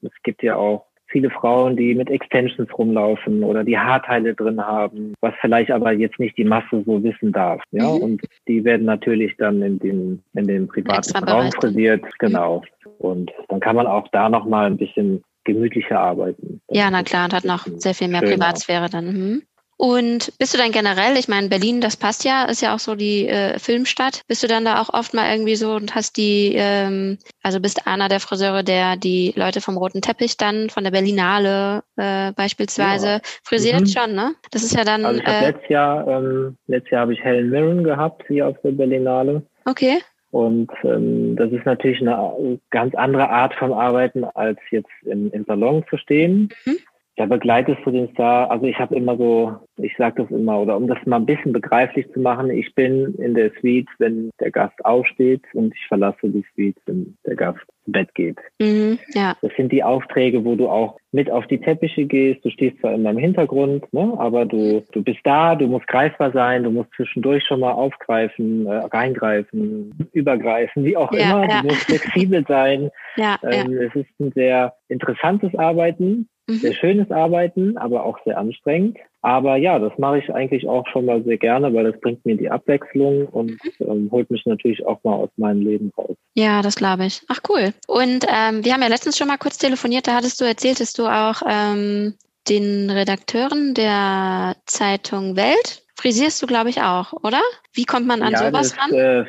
es gibt ja auch viele Frauen, die mit Extensions rumlaufen oder die Haarteile drin haben, was vielleicht aber jetzt nicht die Masse so wissen darf. Ja, mhm. und die werden natürlich dann in dem, in dem privaten Raum frisiert. Genau. Und dann kann man auch da nochmal ein bisschen gemütlicher arbeiten. Das ja, na klar, und hat noch sehr viel mehr schöner. Privatsphäre dann. Mhm. Und bist du dann generell, ich meine, Berlin, das passt ja, ist ja auch so die äh, Filmstadt. Bist du dann da auch oft mal irgendwie so und hast die, ähm, also bist einer der Friseure, der die Leute vom roten Teppich dann, von der Berlinale äh, beispielsweise, ja. frisiert mhm. schon, ne? Das ist ja dann. Also ich äh, letztes Jahr, ähm, letztes Jahr habe ich Helen Mirren gehabt, hier auf der Berlinale. Okay. Und ähm, das ist natürlich eine ganz andere Art von Arbeiten, als jetzt im, im Salon zu stehen. Mhm. Ja, begleitest du den Star? Also ich habe immer so, ich sage das immer, oder um das mal ein bisschen begreiflich zu machen, ich bin in der Suite, wenn der Gast aufsteht und ich verlasse die Suite, wenn der Gast zu Bett geht. Mhm, ja. Das sind die Aufträge, wo du auch mit auf die Teppiche gehst. Du stehst zwar immer im Hintergrund, ne, aber du, du bist da, du musst greifbar sein, du musst zwischendurch schon mal aufgreifen, äh, reingreifen, übergreifen, wie auch ja, immer. Ja. Du musst flexibel sein. Ja, ähm, Es ist ein sehr interessantes Arbeiten, mhm. sehr schönes Arbeiten, aber auch sehr anstrengend. Aber ja, das mache ich eigentlich auch schon mal sehr gerne, weil das bringt mir die Abwechslung und mhm. ähm, holt mich natürlich auch mal aus meinem Leben raus. Ja, das glaube ich. Ach cool. Und ähm, wir haben ja letztens schon mal kurz telefoniert, da hattest du erzählt, dass du auch ähm, den Redakteuren der Zeitung Welt frisierst du, glaube ich, auch, oder? Wie kommt man an ja, sowas das, ran? Äh,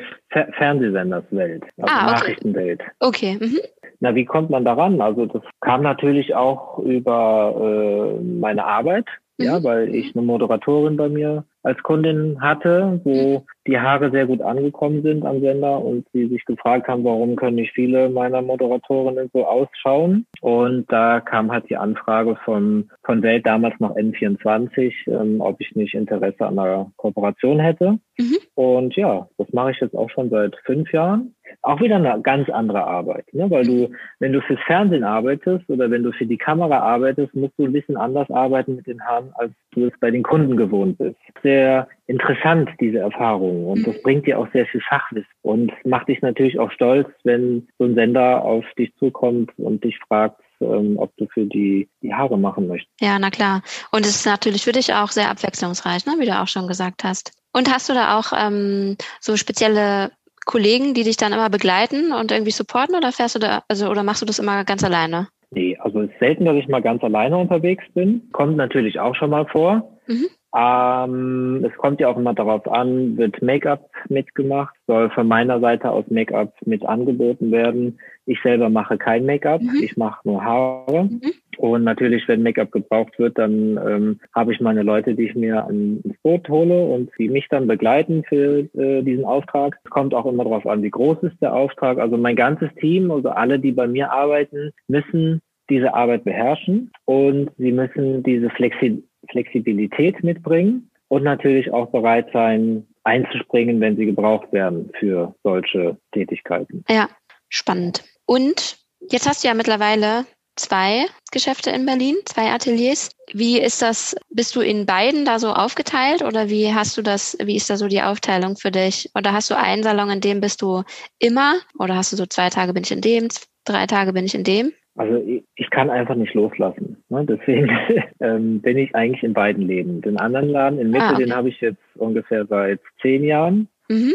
Fernsehsenders Welt, also ah, okay. Nachrichtenwelt. Okay. Mhm. Na, wie kommt man daran? Also das kam natürlich auch über äh, meine Arbeit. Ja, mhm. weil ich eine Moderatorin bei mir als Kundin hatte, wo mhm. die Haare sehr gut angekommen sind am Sender und sie sich gefragt haben, warum können nicht viele meiner Moderatorinnen so ausschauen. Und da kam halt die Anfrage von, von Welt damals noch N24, ähm, ob ich nicht Interesse an einer Kooperation hätte. Mhm. Und ja, das mache ich jetzt auch schon seit fünf Jahren. Auch wieder eine ganz andere Arbeit, ne? weil du, wenn du fürs Fernsehen arbeitest oder wenn du für die Kamera arbeitest, musst du ein bisschen anders arbeiten mit den Haaren, als du es bei den Kunden gewohnt bist. Sehr interessant, diese Erfahrung. Und das bringt dir auch sehr viel Fachwissen und macht dich natürlich auch stolz, wenn so ein Sender auf dich zukommt und dich fragt, ähm, ob du für die die Haare machen möchtest. Ja, na klar. Und es ist natürlich für dich auch sehr abwechslungsreich, ne? wie du auch schon gesagt hast. Und hast du da auch ähm, so spezielle Kollegen, die dich dann immer begleiten und irgendwie supporten oder fährst du da, also oder machst du das immer ganz alleine? Nee, also es ist selten, dass ich mal ganz alleine unterwegs bin. Kommt natürlich auch schon mal vor. Mhm. Ähm, es kommt ja auch immer darauf an, wird Make-up mitgemacht, soll von meiner Seite aus Make-up mit angeboten werden. Ich selber mache kein Make-up, mhm. ich mache nur Haare. Mhm. Und natürlich, wenn Make-up gebraucht wird, dann ähm, habe ich meine Leute, die ich mir ins Boot hole und die mich dann begleiten für äh, diesen Auftrag. Es kommt auch immer darauf an, wie groß ist der Auftrag. Also mein ganzes Team, also alle, die bei mir arbeiten, müssen diese Arbeit beherrschen und sie müssen diese Flexibilität Flexibilität mitbringen und natürlich auch bereit sein, einzuspringen, wenn sie gebraucht werden für solche Tätigkeiten. Ja, spannend. Und jetzt hast du ja mittlerweile zwei Geschäfte in Berlin, zwei Ateliers. Wie ist das? Bist du in beiden da so aufgeteilt oder wie hast du das? Wie ist da so die Aufteilung für dich? Oder hast du einen Salon, in dem bist du immer? Oder hast du so zwei Tage bin ich in dem, drei Tage bin ich in dem? Also ich, kann einfach nicht loslassen. Ne? Deswegen ähm, bin ich eigentlich in beiden Läden. Den anderen Laden in Mitte, ah, okay. den habe ich jetzt ungefähr seit zehn Jahren. Mhm.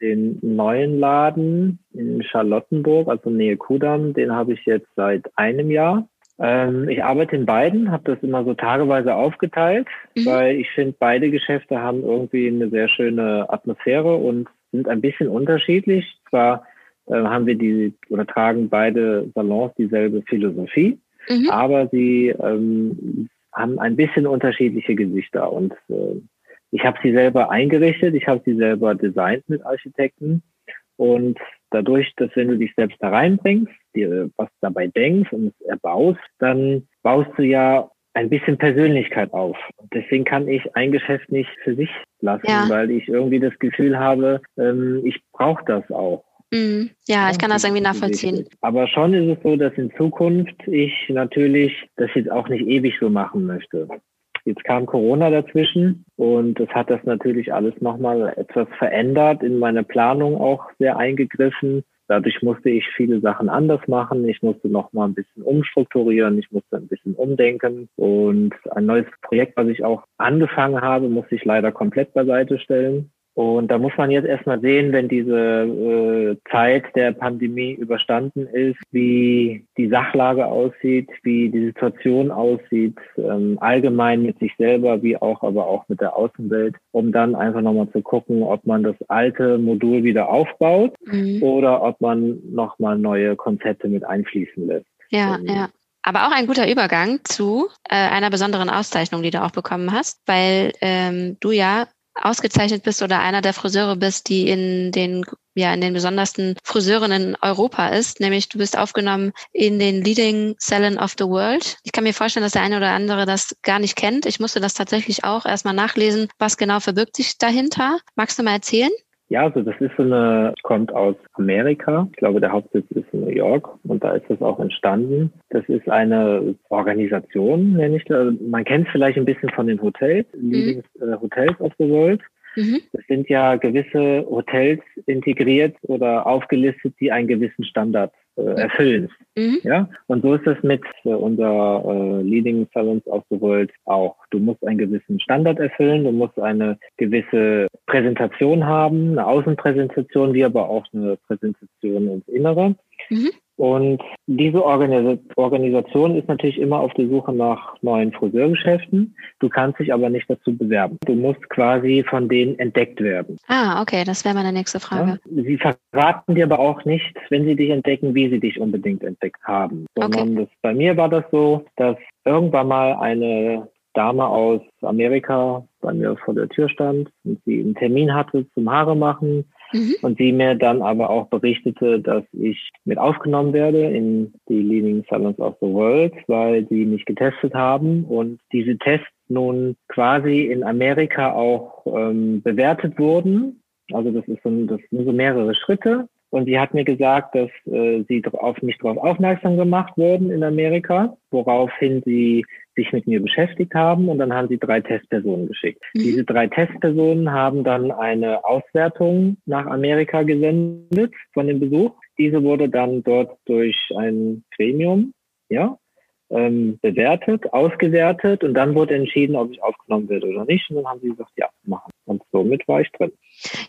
Den neuen Laden in Charlottenburg, also Nähe Kudamm, den habe ich jetzt seit einem Jahr. Ähm, ich arbeite in beiden, habe das immer so tageweise aufgeteilt, mhm. weil ich finde, beide Geschäfte haben irgendwie eine sehr schöne Atmosphäre und sind ein bisschen unterschiedlich. Zwar haben wir die oder tragen beide Salons dieselbe Philosophie, mhm. aber sie ähm, haben ein bisschen unterschiedliche Gesichter und äh, ich habe sie selber eingerichtet, ich habe sie selber designt mit Architekten und dadurch, dass wenn du dich selbst da reinbringst, dir was dabei denkst und es erbaust, dann baust du ja ein bisschen Persönlichkeit auf. Deswegen kann ich ein Geschäft nicht für sich lassen, ja. weil ich irgendwie das Gefühl habe, ähm, ich brauche das auch. Mhm. Ja, ich kann das irgendwie nachvollziehen. Aber schon ist es so, dass in Zukunft ich natürlich das jetzt auch nicht ewig so machen möchte. Jetzt kam Corona dazwischen und das hat das natürlich alles nochmal etwas verändert, in meine Planung auch sehr eingegriffen. Dadurch musste ich viele Sachen anders machen. Ich musste nochmal ein bisschen umstrukturieren. Ich musste ein bisschen umdenken. Und ein neues Projekt, was ich auch angefangen habe, musste ich leider komplett beiseite stellen. Und da muss man jetzt erstmal sehen, wenn diese äh, Zeit der Pandemie überstanden ist, wie die Sachlage aussieht, wie die Situation aussieht, ähm, allgemein mit sich selber, wie auch aber auch mit der Außenwelt, um dann einfach nochmal zu gucken, ob man das alte Modul wieder aufbaut mhm. oder ob man nochmal neue Konzepte mit einfließen lässt. Ja, ähm, ja. Aber auch ein guter Übergang zu äh, einer besonderen Auszeichnung, die du auch bekommen hast, weil ähm, du ja ausgezeichnet bist oder einer der Friseure bist, die in den ja in den besondersten Friseuren in Europa ist, nämlich du bist aufgenommen in den Leading Salon of the World. Ich kann mir vorstellen, dass der eine oder andere das gar nicht kennt. Ich musste das tatsächlich auch erstmal nachlesen, was genau verbirgt sich dahinter. Magst du mal erzählen? Ja, also das ist so eine, kommt aus Amerika. Ich glaube, der Hauptsitz ist in New York und da ist das auch entstanden. Das ist eine Organisation, nenne ich das. Man kennt es vielleicht ein bisschen von den Hotels, mhm. Äh, Hotels of the World. Mhm. Es sind ja gewisse Hotels integriert oder aufgelistet, die einen gewissen Standard erfüllen. Mhm. Ja, und so ist es mit äh, unser äh, Leading Salons of the World auch. Du musst einen gewissen Standard erfüllen, du musst eine gewisse Präsentation haben, eine Außenpräsentation, wie aber auch eine Präsentation ins Innere. Mhm. Und diese Organisation ist natürlich immer auf der Suche nach neuen Friseurgeschäften. Du kannst dich aber nicht dazu bewerben. Du musst quasi von denen entdeckt werden. Ah, okay, das wäre meine nächste Frage. Ja? Sie verraten dir aber auch nicht, wenn sie dich entdecken, wie sie dich unbedingt entdeckt haben. Sondern okay. das, bei mir war das so, dass irgendwann mal eine Dame aus Amerika bei mir vor der Tür stand und sie einen Termin hatte zum Haare machen Mhm. Und sie mir dann aber auch berichtete, dass ich mit aufgenommen werde in die Leading Salons of the World, weil sie mich getestet haben und diese Tests nun quasi in Amerika auch ähm, bewertet wurden. Also das ist so, das sind so mehrere Schritte. Und sie hat mir gesagt, dass äh, sie auf mich darauf aufmerksam gemacht wurden in Amerika, woraufhin sie sich mit mir beschäftigt haben und dann haben sie drei Testpersonen geschickt. Mhm. Diese drei Testpersonen haben dann eine Auswertung nach Amerika gesendet von dem Besuch. Diese wurde dann dort durch ein Gremium, ja, ähm, bewertet, ausgewertet und dann wurde entschieden, ob ich aufgenommen werde oder nicht. Und dann haben sie gesagt, ja, machen. Und somit war ich drin.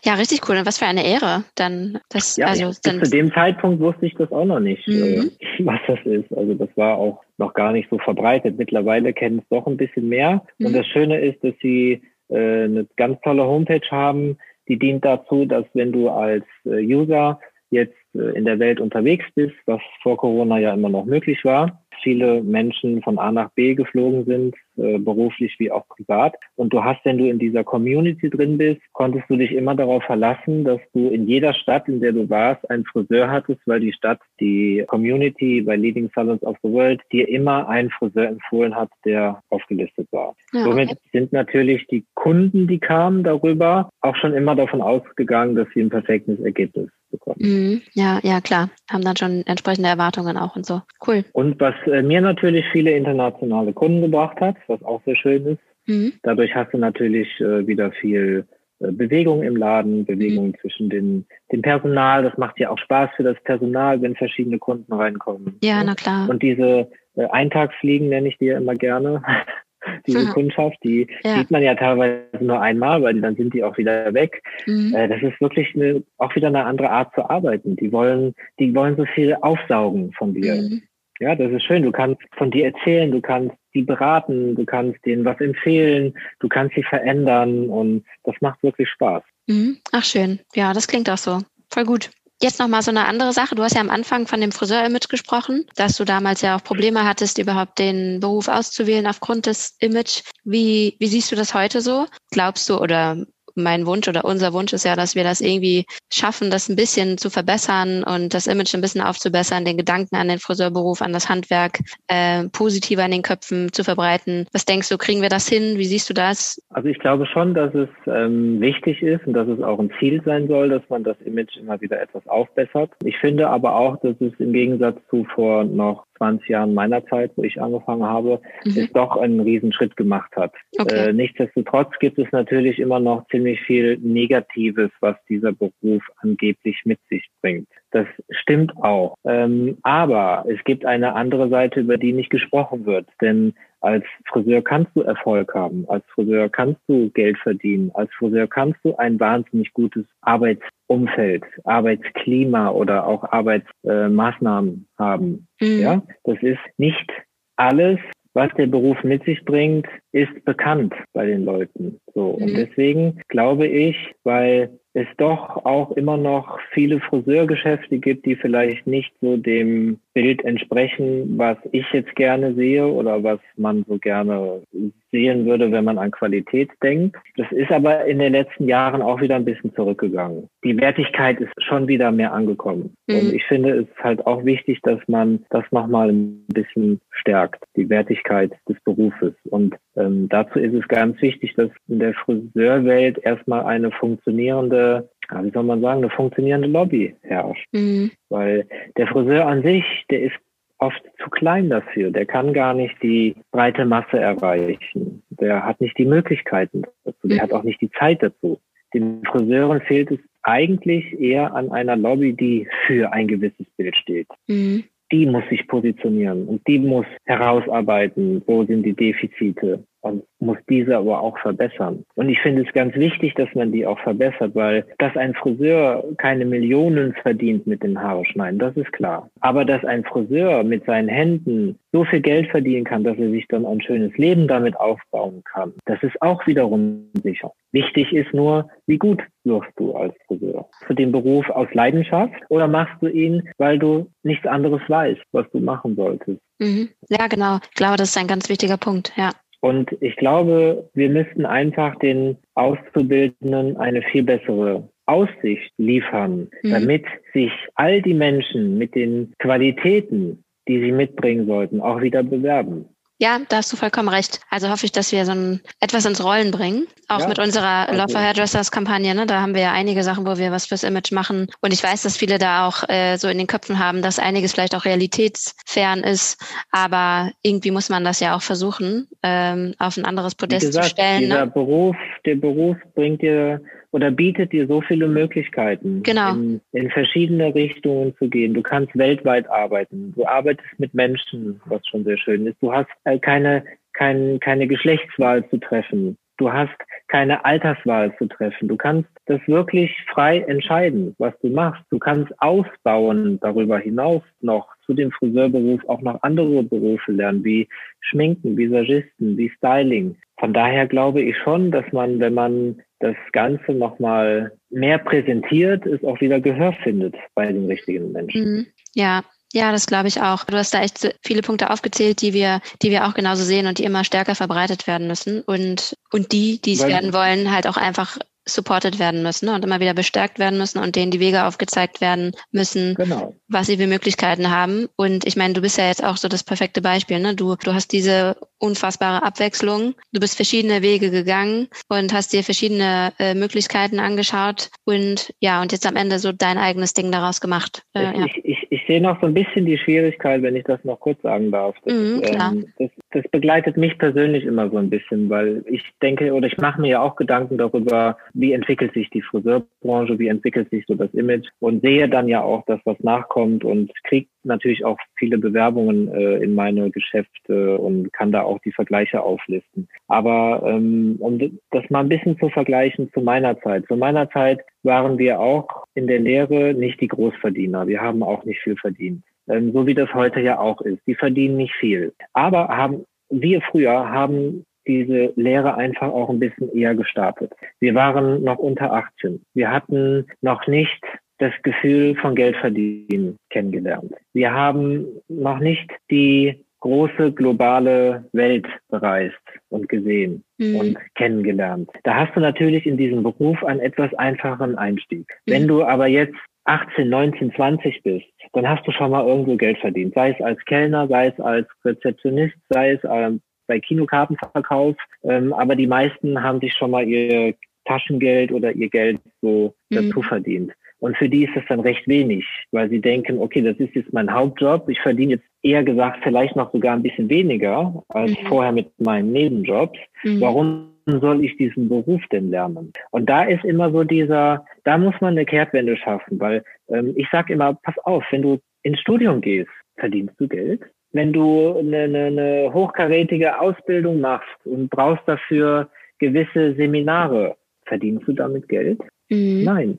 Ja, richtig cool. Und was für eine Ehre dann. Das, ja, also, dann zu dem Zeitpunkt wusste ich das auch noch nicht, äh, mhm. was das ist. Also das war auch noch gar nicht so verbreitet. Mittlerweile kennen es doch ein bisschen mehr. Mhm. Und das Schöne ist, dass sie äh, eine ganz tolle Homepage haben, die dient dazu, dass wenn du als äh, User jetzt äh, in der Welt unterwegs bist, was vor Corona ja immer noch möglich war, viele Menschen von A nach B geflogen sind, äh, beruflich wie auch privat. Und du hast, wenn du in dieser Community drin bist, konntest du dich immer darauf verlassen, dass du in jeder Stadt, in der du warst, einen Friseur hattest, weil die Stadt, die Community bei Leading Salons of the World dir immer einen Friseur empfohlen hat, der aufgelistet war. Ja, okay. Somit sind natürlich die Kunden, die kamen darüber, auch schon immer davon ausgegangen, dass sie ein perfektes Ergebnis bekommen. Mhm. Ja, ja, klar. Haben dann schon entsprechende Erwartungen auch und so. Cool. Und was äh, mir natürlich viele internationale Kunden gebracht hat, was auch sehr schön ist. Mhm. Dadurch hast du natürlich äh, wieder viel äh, Bewegung im Laden, Bewegung mhm. zwischen den, dem Personal. Das macht ja auch Spaß für das Personal, wenn verschiedene Kunden reinkommen. Ja, na klar. Und diese äh, Eintagsfliegen nenne ich dir immer gerne. diese mhm. Kundschaft, die ja. sieht man ja teilweise nur einmal, weil dann sind die auch wieder weg. Mhm. Äh, das ist wirklich eine, auch wieder eine andere Art zu arbeiten. Die wollen, die wollen so viel aufsaugen von dir. Mhm. Ja, das ist schön. Du kannst von dir erzählen, du kannst die beraten, du kannst denen was empfehlen, du kannst sie verändern und das macht wirklich Spaß. Mhm. Ach schön. Ja, das klingt auch so. Voll gut. Jetzt nochmal so eine andere Sache. Du hast ja am Anfang von dem Friseur-Image gesprochen, dass du damals ja auch Probleme hattest, überhaupt den Beruf auszuwählen aufgrund des Image. Wie, wie siehst du das heute so? Glaubst du oder mein Wunsch oder unser Wunsch ist ja, dass wir das irgendwie schaffen, das ein bisschen zu verbessern und das Image ein bisschen aufzubessern, den Gedanken an den Friseurberuf, an das Handwerk äh, positiver in den Köpfen zu verbreiten. Was denkst du, kriegen wir das hin? Wie siehst du das? Also ich glaube schon, dass es ähm, wichtig ist und dass es auch ein Ziel sein soll, dass man das Image immer wieder etwas aufbessert. Ich finde aber auch, dass es im Gegensatz zu vor noch 20 Jahren meiner Zeit, wo ich angefangen habe, mhm. ist doch einen Riesenschritt gemacht hat. Okay. Äh, nichtsdestotrotz gibt es natürlich immer noch ziemlich viel Negatives, was dieser Beruf angeblich mit sich bringt. Das stimmt auch. Ähm, aber es gibt eine andere Seite, über die nicht gesprochen wird. Denn als Friseur kannst du Erfolg haben. Als Friseur kannst du Geld verdienen. Als Friseur kannst du ein wahnsinnig gutes Arbeitsumfeld, Arbeitsklima oder auch Arbeitsmaßnahmen äh, haben. Mhm. Ja, das ist nicht alles, was der Beruf mit sich bringt, ist bekannt bei den Leuten. So. Mhm. Und deswegen glaube ich, weil es doch auch immer noch viele Friseurgeschäfte gibt, die vielleicht nicht so dem Bild entsprechen, was ich jetzt gerne sehe oder was man so gerne sehen würde, wenn man an Qualität denkt. Das ist aber in den letzten Jahren auch wieder ein bisschen zurückgegangen. Die Wertigkeit ist schon wieder mehr angekommen. Mhm. Und ich finde es halt auch wichtig, dass man das nochmal ein bisschen stärkt, die Wertigkeit des Berufes. Und ähm, dazu ist es ganz wichtig, dass in der Friseurwelt erstmal eine funktionierende wie soll man sagen, eine funktionierende Lobby herrscht. Mhm. Weil der Friseur an sich, der ist oft zu klein dafür. Der kann gar nicht die breite Masse erreichen. Der hat nicht die Möglichkeiten dazu. Der mhm. hat auch nicht die Zeit dazu. Den Friseuren fehlt es eigentlich eher an einer Lobby, die für ein gewisses Bild steht. Mhm. Die muss sich positionieren und die muss herausarbeiten, wo sind die Defizite und muss diese aber auch verbessern. Und ich finde es ganz wichtig, dass man die auch verbessert, weil dass ein Friseur keine Millionen verdient mit dem Haare schneiden, das ist klar. Aber dass ein Friseur mit seinen Händen so viel Geld verdienen kann, dass er sich dann ein schönes Leben damit aufbauen kann, das ist auch wiederum sicher. Wichtig ist nur, wie gut wirst du als Friseur? Für den Beruf aus Leidenschaft oder machst du ihn, weil du nichts anderes weißt, was du machen solltest? Mhm. Ja, genau. Ich glaube, das ist ein ganz wichtiger Punkt, ja. Und ich glaube, wir müssten einfach den Auszubildenden eine viel bessere Aussicht liefern, mhm. damit sich all die Menschen mit den Qualitäten, die sie mitbringen sollten, auch wieder bewerben. Ja, da hast du vollkommen recht. Also hoffe ich, dass wir so ein etwas ins Rollen bringen. Auch ja, mit unserer. Love for Hairdressers Kampagne. Ne? Da haben wir ja einige Sachen, wo wir was fürs Image machen. Und ich weiß, dass viele da auch äh, so in den Köpfen haben, dass einiges vielleicht auch realitätsfern ist. Aber irgendwie muss man das ja auch versuchen, ähm, auf ein anderes Podest gesagt, zu stellen. Dieser ne? Beruf, der Beruf bringt dir oder bietet dir so viele Möglichkeiten, genau. in, in verschiedene Richtungen zu gehen. Du kannst weltweit arbeiten. Du arbeitest mit Menschen, was schon sehr schön ist. Du hast äh, keine, kein, keine Geschlechtswahl zu treffen. Du hast keine Alterswahl zu treffen. Du kannst das wirklich frei entscheiden, was du machst. Du kannst ausbauen darüber hinaus noch zu dem Friseurberuf auch noch andere Berufe lernen, wie Schminken, Visagisten, wie Styling. Von daher glaube ich schon, dass man, wenn man das Ganze nochmal mehr präsentiert, es auch wieder Gehör findet bei den richtigen Menschen. Mhm. Ja, ja, das glaube ich auch. Du hast da echt viele Punkte aufgezählt, die wir, die wir auch genauso sehen und die immer stärker verbreitet werden müssen. Und, und die, die es werden wollen, halt auch einfach supported werden müssen und immer wieder bestärkt werden müssen und denen die Wege aufgezeigt werden müssen, genau. was sie für Möglichkeiten haben. Und ich meine, du bist ja jetzt auch so das perfekte Beispiel. Ne? Du, du hast diese unfassbare Abwechslung. Du bist verschiedene Wege gegangen und hast dir verschiedene äh, Möglichkeiten angeschaut und ja, und jetzt am Ende so dein eigenes Ding daraus gemacht. Äh, ich, ja. ich, ich, ich sehe noch so ein bisschen die Schwierigkeit, wenn ich das noch kurz sagen darf. Das, mhm, ähm, das, das begleitet mich persönlich immer so ein bisschen, weil ich denke oder ich mache mir ja auch Gedanken darüber, wie entwickelt sich die Friseurbranche, wie entwickelt sich so das Image und sehe dann ja auch, dass was nachkommt und kriege natürlich auch viele Bewerbungen äh, in meine Geschäfte und kann da auch die Vergleiche auflisten. Aber ähm, um das mal ein bisschen zu vergleichen zu meiner Zeit. Zu meiner Zeit waren wir auch in der Lehre nicht die Großverdiener. Wir haben auch nicht viel verdient. Ähm, so wie das heute ja auch ist. Die verdienen nicht viel. Aber haben wir früher haben diese Lehre einfach auch ein bisschen eher gestartet. Wir waren noch unter 18. Wir hatten noch nicht das Gefühl von Geld verdienen kennengelernt. Wir haben noch nicht die große globale Welt bereist und gesehen mhm. und kennengelernt. Da hast du natürlich in diesem Beruf einen etwas einfacheren Einstieg. Mhm. Wenn du aber jetzt 18, 19, 20 bist, dann hast du schon mal irgendwo Geld verdient. Sei es als Kellner, sei es als Rezeptionist, sei es ähm, bei Kinokartenverkauf. Ähm, aber die meisten haben sich schon mal ihr Taschengeld oder ihr Geld so mhm. dazu verdient. Und für die ist das dann recht wenig, weil sie denken, okay, das ist jetzt mein Hauptjob. Ich verdiene jetzt eher gesagt vielleicht noch sogar ein bisschen weniger als mhm. vorher mit meinen Nebenjobs. Mhm. Warum soll ich diesen Beruf denn lernen? Und da ist immer so dieser, da muss man eine Kehrtwende schaffen, weil ähm, ich sage immer, pass auf, wenn du ins Studium gehst, verdienst du Geld. Wenn du eine, eine, eine hochkarätige Ausbildung machst und brauchst dafür gewisse Seminare, verdienst du damit Geld? Mhm. Nein,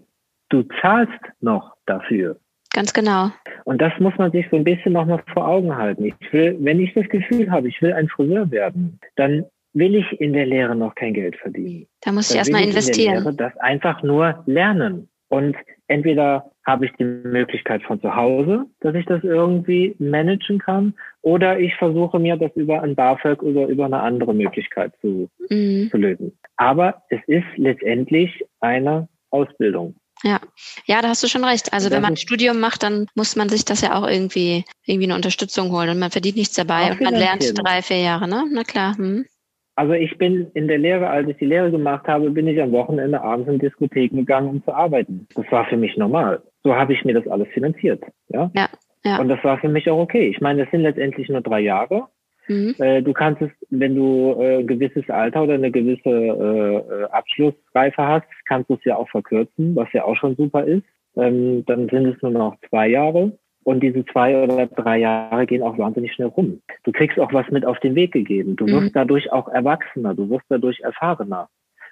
du zahlst noch dafür. Ganz genau. Und das muss man sich so ein bisschen nochmal vor Augen halten. Ich will, wenn ich das Gefühl habe, ich will ein Friseur werden, dann will ich in der Lehre noch kein Geld verdienen. Da muss ich erstmal investieren. In der Lehre das einfach nur lernen. Und entweder habe ich die Möglichkeit von zu Hause, dass ich das irgendwie managen kann, oder ich versuche mir das über ein BAföG oder über eine andere Möglichkeit zu, mhm. zu lösen. Aber es ist letztendlich eine Ausbildung. Ja, ja, da hast du schon recht. Also wenn man ein Studium macht, dann muss man sich das ja auch irgendwie irgendwie eine Unterstützung holen und man verdient nichts dabei und man lernt drei, vier Jahre, ne? Na klar. Hm. Also ich bin in der Lehre, als ich die Lehre gemacht habe, bin ich am Wochenende abends in Diskotheken gegangen, um zu arbeiten. Das war für mich normal. So habe ich mir das alles finanziert. Ja? Ja, ja. Und das war für mich auch okay. Ich meine, das sind letztendlich nur drei Jahre. Mhm. Äh, du kannst es, wenn du äh, ein gewisses Alter oder eine gewisse äh, äh, Abschlussreife hast, kannst du es ja auch verkürzen, was ja auch schon super ist. Ähm, dann sind es nur noch zwei Jahre. Und diese zwei oder drei Jahre gehen auch wahnsinnig schnell rum. Du kriegst auch was mit auf den Weg gegeben. Du wirst mhm. dadurch auch erwachsener, du wirst dadurch erfahrener.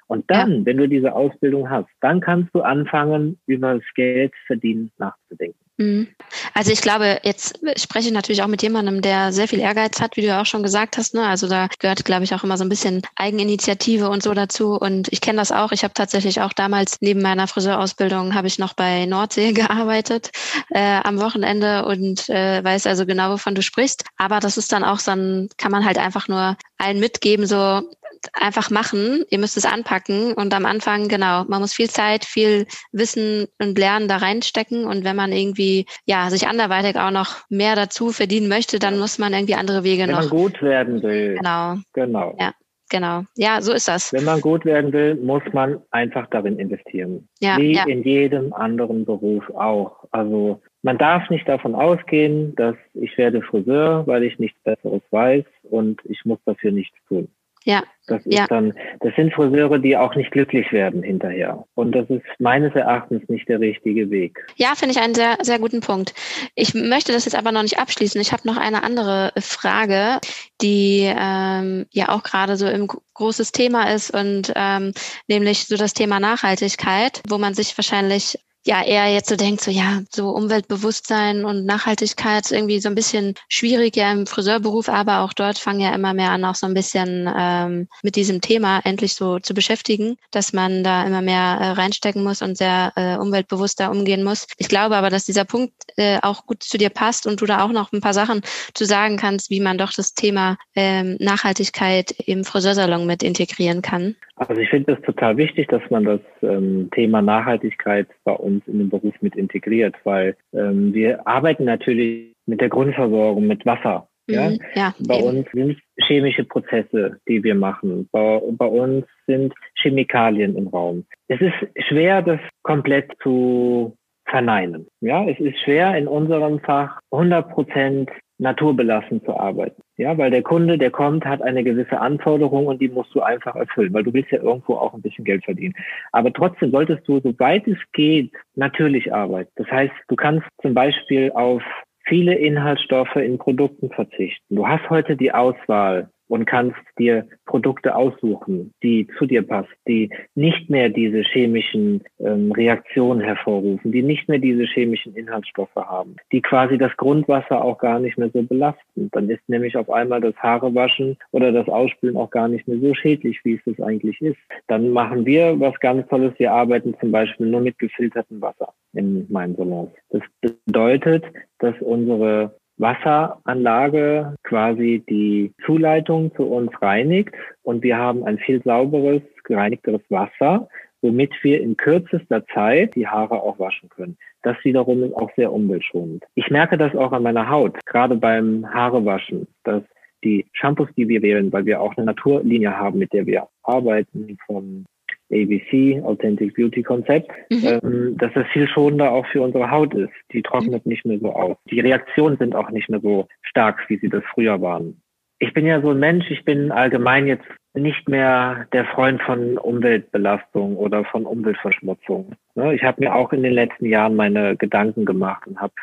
Und dann, ja. wenn du diese Ausbildung hast, dann kannst du anfangen, über das Geld verdienen nachzudenken. Mhm. Also ich glaube, jetzt spreche ich natürlich auch mit jemandem, der sehr viel Ehrgeiz hat, wie du ja auch schon gesagt hast. Ne? Also da gehört, glaube ich, auch immer so ein bisschen Eigeninitiative und so dazu. Und ich kenne das auch. Ich habe tatsächlich auch damals neben meiner Friseurausbildung habe ich noch bei Nordsee gearbeitet äh, am Wochenende und äh, weiß also genau, wovon du sprichst. Aber das ist dann auch so ein, kann man halt einfach nur allen mitgeben, so einfach machen. Ihr müsst es anpacken und am Anfang, genau, man muss viel Zeit, viel Wissen und Lernen da reinstecken und wenn man irgendwie, ja, sich anderweitig auch noch mehr dazu verdienen möchte, dann muss man irgendwie andere Wege wenn noch. Wenn man gut werden will. Genau. Genau. Ja. Genau. Ja, so ist das. Wenn man gut werden will, muss man einfach darin investieren. Ja, Wie ja. in jedem anderen Beruf auch. Also man darf nicht davon ausgehen, dass ich werde Friseur, weil ich nichts Besseres weiß und ich muss dafür nichts tun. Ja. Das ist ja. dann, das sind Friseure, die auch nicht glücklich werden hinterher. Und das ist meines Erachtens nicht der richtige Weg. Ja, finde ich einen sehr, sehr guten Punkt. Ich möchte das jetzt aber noch nicht abschließen. Ich habe noch eine andere Frage, die ähm, ja auch gerade so im großes Thema ist und ähm, nämlich so das Thema Nachhaltigkeit, wo man sich wahrscheinlich ja eher jetzt so denkt, so ja, so Umweltbewusstsein und Nachhaltigkeit irgendwie so ein bisschen schwierig ja im Friseurberuf, aber auch dort fangen ja immer mehr an, auch so ein bisschen ähm, mit diesem Thema endlich so zu beschäftigen, dass man da immer mehr äh, reinstecken muss und sehr äh, umweltbewusster umgehen muss. Ich glaube aber, dass dieser Punkt äh, auch gut zu dir passt und du da auch noch ein paar Sachen zu sagen kannst, wie man doch das Thema ähm, Nachhaltigkeit im Friseursalon mit integrieren kann. Also ich finde es total wichtig, dass man das ähm, Thema Nachhaltigkeit bei uns in den Beruf mit integriert, weil ähm, wir arbeiten natürlich mit der Grundversorgung, mit Wasser. Ja? Mhm, ja bei eben. uns sind chemische Prozesse, die wir machen. Bei, bei uns sind Chemikalien im Raum. Es ist schwer, das komplett zu verneinen. Ja, es ist schwer in unserem Fach 100 Prozent naturbelassen zu arbeiten. Ja, weil der Kunde, der kommt, hat eine gewisse Anforderung und die musst du einfach erfüllen, weil du willst ja irgendwo auch ein bisschen Geld verdienen. Aber trotzdem solltest du, soweit es geht, natürlich arbeiten. Das heißt, du kannst zum Beispiel auf viele Inhaltsstoffe in Produkten verzichten. Du hast heute die Auswahl und kannst dir Produkte aussuchen, die zu dir passen, die nicht mehr diese chemischen ähm, Reaktionen hervorrufen, die nicht mehr diese chemischen Inhaltsstoffe haben, die quasi das Grundwasser auch gar nicht mehr so belasten. Dann ist nämlich auf einmal das Haarewaschen oder das Ausspülen auch gar nicht mehr so schädlich, wie es das eigentlich ist. Dann machen wir was ganz Tolles. Wir arbeiten zum Beispiel nur mit gefiltertem Wasser in meinen Salons. Das bedeutet, dass unsere Wasseranlage quasi die Zuleitung zu uns reinigt und wir haben ein viel sauberes, gereinigteres Wasser, womit wir in kürzester Zeit die Haare auch waschen können. Das wiederum ist auch sehr umweltschonend. Ich merke das auch an meiner Haut, gerade beim Haarewaschen, dass die Shampoos, die wir wählen, weil wir auch eine Naturlinie haben, mit der wir arbeiten, von ABC, Authentic Beauty Konzept, mhm. ähm, dass das viel schonender auch für unsere Haut ist. Die trocknet nicht mehr so aus. Die Reaktionen sind auch nicht mehr so stark, wie sie das früher waren. Ich bin ja so ein Mensch, ich bin allgemein jetzt nicht mehr der Freund von Umweltbelastung oder von Umweltverschmutzung. Ne, ich habe mir auch in den letzten Jahren meine Gedanken gemacht und habe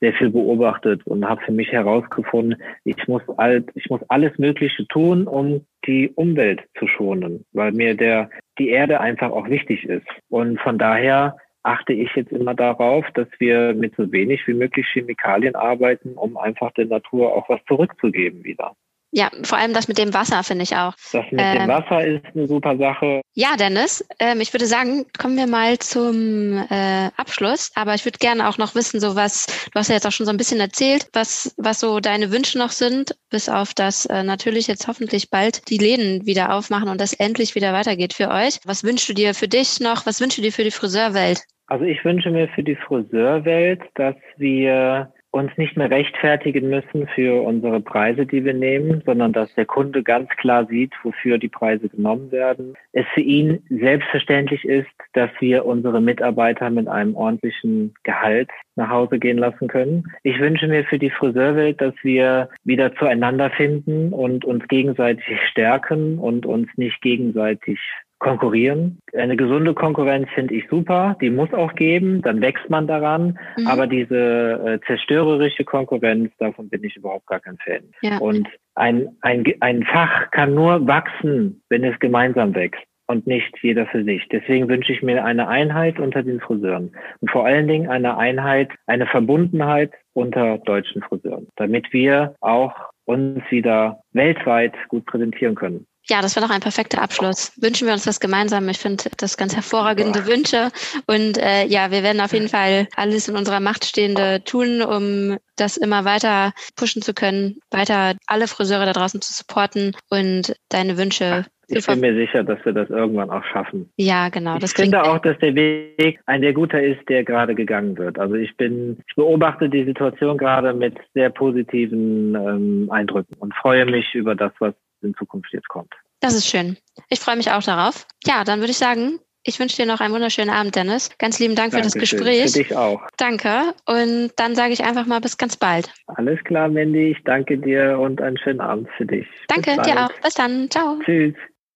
sehr viel beobachtet und habe für mich herausgefunden, ich muss alt, ich muss alles Mögliche tun, um die Umwelt zu schonen, weil mir der die Erde einfach auch wichtig ist. Und von daher achte ich jetzt immer darauf, dass wir mit so wenig wie möglich Chemikalien arbeiten, um einfach der Natur auch was zurückzugeben wieder. Ja, vor allem das mit dem Wasser finde ich auch. Das mit ähm, dem Wasser ist eine super Sache. Ja, Dennis, ähm, ich würde sagen, kommen wir mal zum äh, Abschluss. Aber ich würde gerne auch noch wissen, so was, du hast ja jetzt auch schon so ein bisschen erzählt, was, was so deine Wünsche noch sind, bis auf das äh, natürlich jetzt hoffentlich bald die Läden wieder aufmachen und das endlich wieder weitergeht für euch. Was wünschst du dir für dich noch? Was wünschst du dir für die Friseurwelt? Also ich wünsche mir für die Friseurwelt, dass wir uns nicht mehr rechtfertigen müssen für unsere Preise, die wir nehmen, sondern dass der Kunde ganz klar sieht, wofür die Preise genommen werden. Es für ihn selbstverständlich ist, dass wir unsere Mitarbeiter mit einem ordentlichen Gehalt nach Hause gehen lassen können. Ich wünsche mir für die Friseurwelt, dass wir wieder zueinander finden und uns gegenseitig stärken und uns nicht gegenseitig konkurrieren. Eine gesunde Konkurrenz finde ich super, die muss auch geben, dann wächst man daran. Mhm. Aber diese äh, zerstörerische Konkurrenz, davon bin ich überhaupt gar kein Fan. Ja. Und ein, ein, ein Fach kann nur wachsen, wenn es gemeinsam wächst und nicht jeder für sich. Deswegen wünsche ich mir eine Einheit unter den Friseuren und vor allen Dingen eine Einheit, eine Verbundenheit unter deutschen Friseuren, damit wir auch uns wieder weltweit gut präsentieren können. Ja, das wäre doch ein perfekter Abschluss. Wünschen wir uns das gemeinsam. Ich finde das ganz hervorragende Wünsche. Und äh, ja, wir werden auf jeden Fall alles in unserer Macht Stehende tun, um das immer weiter pushen zu können, weiter alle Friseure da draußen zu supporten und deine Wünsche ich bin mir sicher, dass wir das irgendwann auch schaffen. Ja, genau. ich finde auch, dass der Weg ein sehr guter ist, der gerade gegangen wird. Also ich bin, ich beobachte die Situation gerade mit sehr positiven ähm, Eindrücken und freue mich über das, was in Zukunft jetzt kommt. Das ist schön. Ich freue mich auch darauf. Ja, dann würde ich sagen, ich wünsche dir noch einen wunderschönen Abend, Dennis. Ganz lieben Dank Dankeschön. für das Gespräch. Für dich auch. Danke. Und dann sage ich einfach mal bis ganz bald. Alles klar, Mandy. Ich danke dir und einen schönen Abend für dich. Danke dir auch. Bis dann. Ciao. Tschüss.